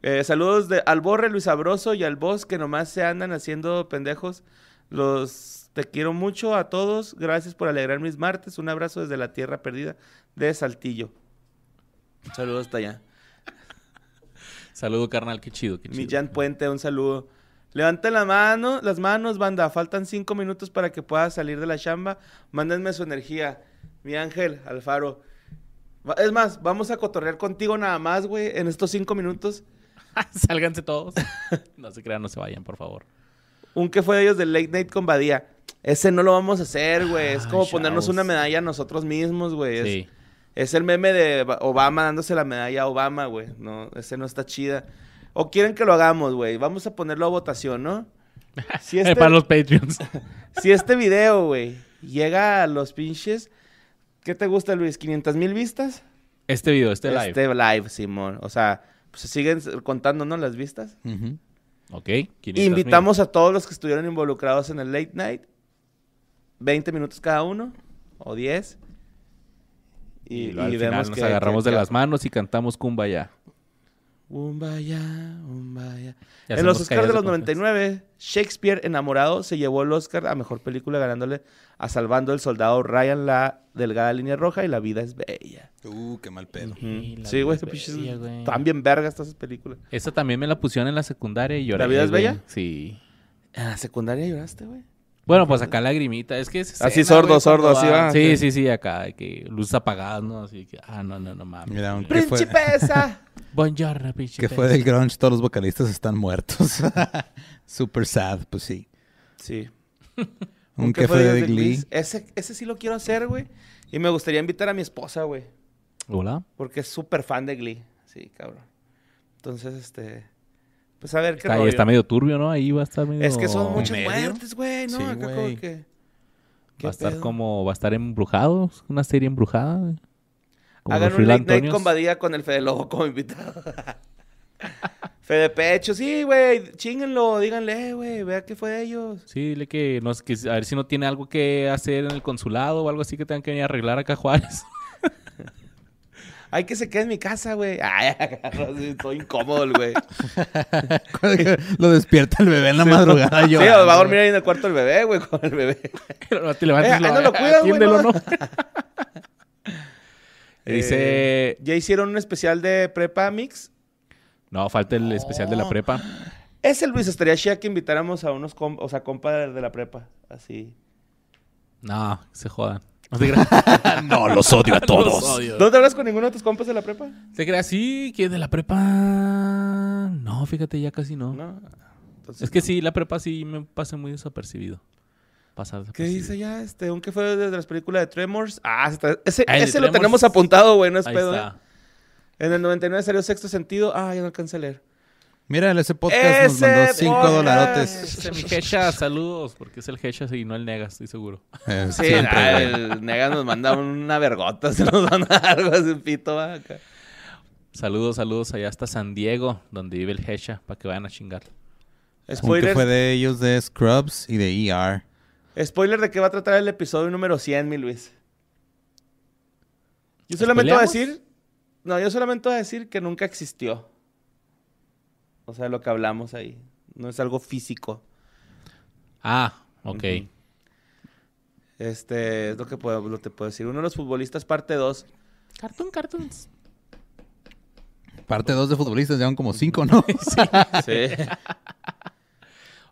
Eh, saludos de, al Borre, Luis Sabroso y al Boss que nomás se andan haciendo pendejos. Los te quiero mucho a todos. Gracias por alegrar mis martes. Un abrazo desde la tierra perdida de Saltillo. Saludos hasta allá. Saludo, carnal, qué chido, qué chido. Millán Puente, un saludo. Levanten la mano, las manos, banda. Faltan cinco minutos para que pueda salir de la chamba. Mándenme su energía. Mi ángel, Alfaro. Es más, vamos a cotorrear contigo nada más, güey, en estos cinco minutos. *laughs* Sálganse todos. *laughs* No se crean, no se vayan, por favor. Un que fue de ellos del Late Night con Badía. Ese no lo vamos a hacer, güey. Es como ponernos una medalla a nosotros mismos, güey. Sí. es el meme de Ba- Obama dándose la medalla a Obama, güey. No, ese no está chida. O quieren que lo hagamos, güey. Vamos a ponerlo a votación, ¿no? *laughs* Si este, Para los Patreons. *laughs* si este video, güey, llega a los pinches... ¿Qué te gusta, Luis? ¿500 mil vistas? Este video, este live. Este live, Simón. O sea, pues se siguen contando, ¿no? Las vistas. Ujú. Ok. 500,000. Invitamos a todos los que estuvieron involucrados en el late night. 20 minutos cada uno. O 10. Y, luego al final nos agarramos de las manos y cantamos Kumbaya. Umbaya, umbaya. Y En los Oscars de los confianza. 99, Shakespeare enamorado se llevó el Oscar a mejor película ganándole a Salvando el Soldado Ryan la delgada línea roja y La vida es bella. Uh, qué mal pedo. Sí, güey, es bella, güey. están bien vergas esas películas. Esa también me la pusieron en la secundaria y lloré. ¿La vida es bella? Sí. En la secundaria lloraste, güey. Bueno, pues acá lagrimita. Es que es Así escena, sordo, güey, sordo, cuando así va. Sí, sí, sí, acá. de Que luces apagadas, ¿no? Así que, ah, no, no, no mames. Mira, un que fue, ¡Principesa! *laughs* Buongiorno, pinche. que fue del grunge, todos los vocalistas están muertos. *laughs* Super sad, pues sí. sí. Un que fue de Glee. Glee. Ese, ese sí lo quiero hacer, güey. Y me gustaría invitar a mi esposa, güey. Hola. Porque es súper fan de Glee. Sí, cabrón. Entonces, este... Pues a ver qué Está, rollo. está medio turbio, ¿no? Ahí va a estar medio... Es que son muchas ¿Medio? muertes, güey, ¿no? Sí, Acá como güey. que... ¿qué Va a estar pedo? como... Va a estar embrujado. Una serie embrujada. güey. Como Hagan un late night con Badía con el Fede Lobo como invitado. *laughs* Fede Pecho, sí, güey. Chinguenlo, díganle, güey, vea qué fue de ellos. Sí, dile que, no, que a ver si no tiene algo que hacer en el consulado o algo así que tengan que venir a arreglar acá a Juárez. *laughs* Ay, que se quede en mi casa, güey. *laughs* Ay, estoy incómodo, güey. *laughs* Lo despierta el bebé en la Sí, madrugada. Sí, llorando. va a dormir ahí en el cuarto el bebé, güey, con el bebé. *laughs* Pero no te levantes Eh, y lo, no lo cuidan, güey, ¿no? ¿no? Dice... Eh, ¿Ya hicieron un especial de Prepa Mix? No, falta el especial de la prepa. Ese Luis estaría chida que invitáramos a unos, com- o sea, compa de, de la prepa. Así. No, se jodan. No te creas. no, los odio a Los todos. odio. ¿No te hablas con ninguno de tus compas de la prepa? ¿Te creas? Sí, que de la prepa... No, fíjate, ya casi no. No. Entonces, Es que sí, la prepa sí me pasa muy desapercibido. Pasar ¿Qué dice ya? Este, un que fue desde las películas de Tremors. Ah, está- ese, Ah, ese lo Tremors. tenemos apuntado, güey, no es Ahí pedo. está. ¿eh? En el 99 salió Sexto Sentido. Ah, ya no alcancé a leer. Mira, ese podcast nos mandó 5 podcast. dolarotes. Ese mi Hecha, saludos, porque es el Hecha y no el Negas, estoy seguro. Eh, Sí, siempre, ah, el Nega nos manda una vergota, *laughs* se nos manda algo así, un pito, va, acá. Saludos, saludos allá hasta San Diego, donde vive el Hecha, para que vayan a chingar. Spoiler, fue de ellos de Scrubs y de ER. spoiler de qué va a tratar el episodio número 100, mi Luis. Yo solamente voy a decir... No, yo solamente voy a decir que nunca existió. O sea, lo que hablamos ahí. No es algo físico. Ah, ok. Este, es lo que puedo, lo te puedo decir. Uno de los futbolistas, parte 2. Cartoon, cartoons. Parte 2 de futbolistas, llevan como 5, ¿no? *laughs* Sí.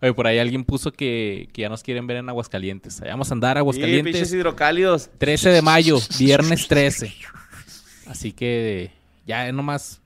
Oye, por ahí alguien puso que, que ya nos quieren ver en Aguascalientes. Allá vamos a andar a pinches Aguascalientes. hidrocálidos. 13 de mayo, viernes 13. Así que ya nomás,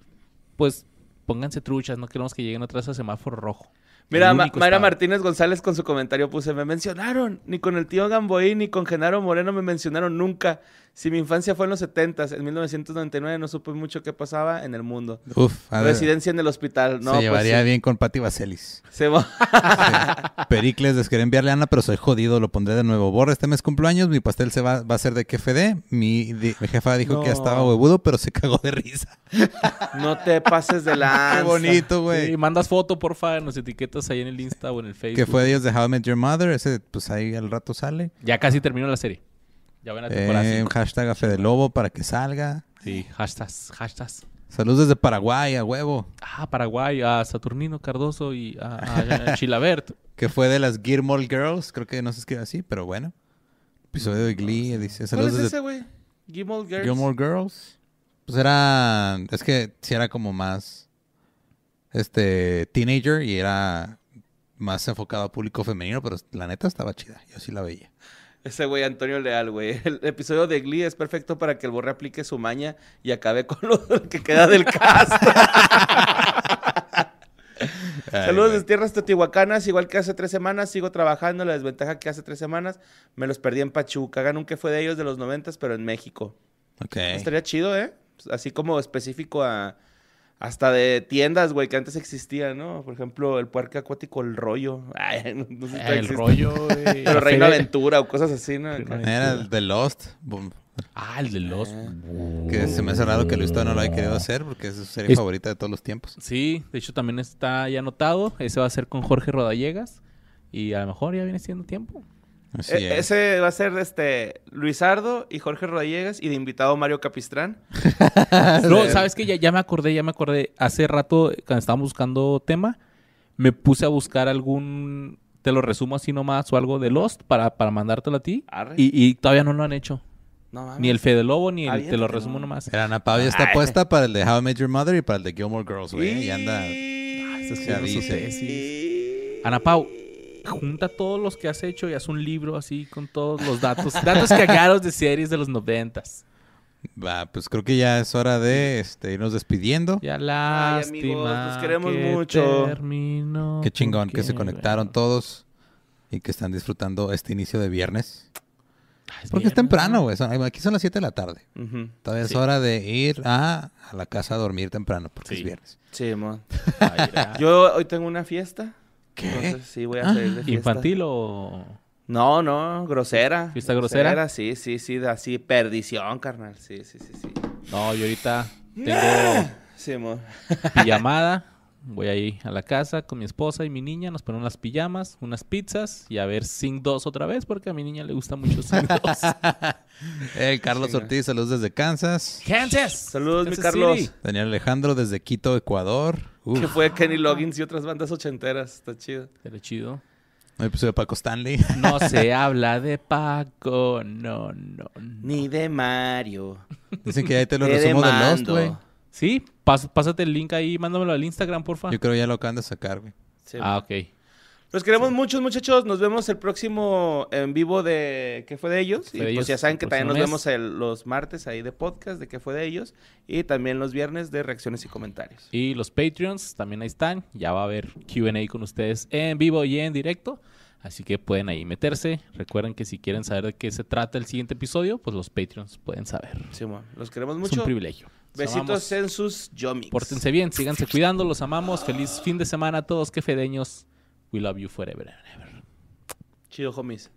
pues pónganse truchas. No queremos que lleguen atrás a semáforo rojo. Mira, Ma- Mayra. Martínez González con su comentario puse, me mencionaron, ni con el tío Gamboí ni con Genaro Moreno me mencionaron nunca. Si mi infancia fue en los 70 en 1999 no supe mucho qué pasaba en el mundo. Uf, a ver, Residencia en el hospital, no, se pues llevaría sí. bien con Patti Vaselis. Se va- Sí. Pericles, les quería enviarle a Ana, pero soy jodido, lo pondré de nuevo. Borra, este mes cumpleaños, mi pastel se va, va a ser de KFD. Mi, mi jefa dijo que No. estaba huevudo, pero se cagó de risa. no te pases de la Qué bonito, güey. Sí, mandas foto, porfa, nos etiquetas ahí en el Insta o en el Facebook. Que fue de ellos de How I Met Your Mother. Ese, pues ahí al rato sale. Ya casi terminó la serie. Ya ven la temporada Eh, hashtag a Fede Lobo para que salga. Sí, hashtags, hashtags. Saludos desde Paraguay, a huevo. Ah, Paraguay, a Saturnino Cardoso y a, a- Chilabert. *laughs* Que fue de las Gilmore Girls. Creo que no se escribe así, pero bueno. Episodio de Glee. Dice, ¿Cuál saludos es desde ese, güey? Gilmore Girls. Gilmore Girls. Pues era. Es que sí era como más. Este. Teenager y era más enfocado a público femenino, pero la neta estaba chida. Yo sí la veía. Ese güey Antonio Leal, güey. *laughs* El episodio de Glee es perfecto para que el borre aplique su maña y acabe con lo *laughs* que queda del cast. *laughs* Saludos desde tierras teotihuacanas, igual que hace tres semanas, sigo trabajando, la desventaja que hace tres semanas, me los perdí en Pachuca, hagan un que fue de ellos de los noventas, pero en México. Ok. Estaría chido, ¿eh? Así como específico a... Hasta de tiendas, güey, que antes existían, ¿no? Por ejemplo, el parque acuático El Rollo. *laughs* Ay, no, no sé si todavía El existe. rollo, güey. *laughs* Pero Reino Aventura o cosas así, ¿no? Reino Acá. Era el de Lost. boom, Ah, el de los. Que se me hace raro que Luis todavía no lo haya querido hacer porque es su serie Es- favorita de todos los tiempos. Sí, de hecho también está ya anotado. Ese va a ser con Jorge Rodallegas. Y a lo mejor ya viene siendo tiempo. Así E- es. ese va a ser este Luisardo y Jorge Rodallegas y de invitado Mario Capistrán. *laughs* No, ¿sabes qué? Ya, ya me acordé, ya me acordé. Hace rato, cuando estábamos buscando tema, me puse a buscar algún... Te lo resumo así nomás o algo de Lost para, para mandártelo a ti. Y, y todavía no lo han hecho. No mames. Ni el Fede Lobo, ni el Te lo resumo nomás. Era Ana Pau ya está Ay. puesta para el de How I Met Your Mother y para el de Gilmore Girls, güey. Y anda. tesis. Ana Pau, junta todos los que has hecho y haz un libro así con todos los datos. datos cagados de series de los noventas. Va, pues creo que ya es hora de este, irnos despidiendo. Ya amigos, lástima. los queremos que mucho. terminó Qué chingón que se conectaron todos y que están disfrutando este inicio de viernes. Ah, es Porque es temprano, ¿no? güey. Son- Aquí son las 7 de la tarde. Todavía Sí. es hora de ir a, a la casa a dormir temprano porque Sí. es viernes. Sí. Ay, *laughs* era- Yo hoy tengo una fiesta. ¿Qué? Entonces sí voy a Ah, salir de fiesta. ¿Infantil o...? No, no, grosera. ¿Fiesta grosera? Sí, sí, sí, así, perdición, carnal. Sí, sí, sí, sí. No, yo ahorita tengo Sí, mon. pijamada. Voy ahí a la casa con mi esposa y mi niña. Nos ponemos las pijamas, unas pizzas y a ver Sing 2 otra vez porque a mi niña le gusta mucho Sing 2. *laughs* El Carlos. Ortiz, saludos desde Kansas. Kansas. Saludos, mi Carlos. City. Daniel Alejandro desde Quito, Ecuador. Uf, Que fue Kenny Loggins y otras bandas ochenteras. Está chido. Pero chido. un episodio de Paco Stanley. No se *laughs* habla de Paco. No, no, no. Ni de Mario. Dicen que ahí te lo resumo de Lost, demando. güey. Sí, pas- pásate el link ahí, mándamelo al Instagram, porfa. Yo creo ya lo acaban de sacar, güey. Sí, Ah, ok. Los queremos muchos, muchachos. Nos vemos el próximo en vivo de ¿Qué fue de ellos? Fue y de pues ellos ya saben que también nos vemos el- los martes ahí de podcast de ¿Qué fue de ellos? Y también los viernes de reacciones y comentarios. Y los Patreons también ahí están. Ya va a haber QA con ustedes en vivo y en directo. Así que pueden ahí meterse. Recuerden que si quieren saber de qué se trata el siguiente episodio, pues los Patreons pueden saber. Simón, los queremos Es mucho. un privilegio. Besitos en sus. Pórtense bien, síganse cuidando, los amamos. Feliz fin de semana a todos, que fedeños. We love you forever and ever. Chido, homies.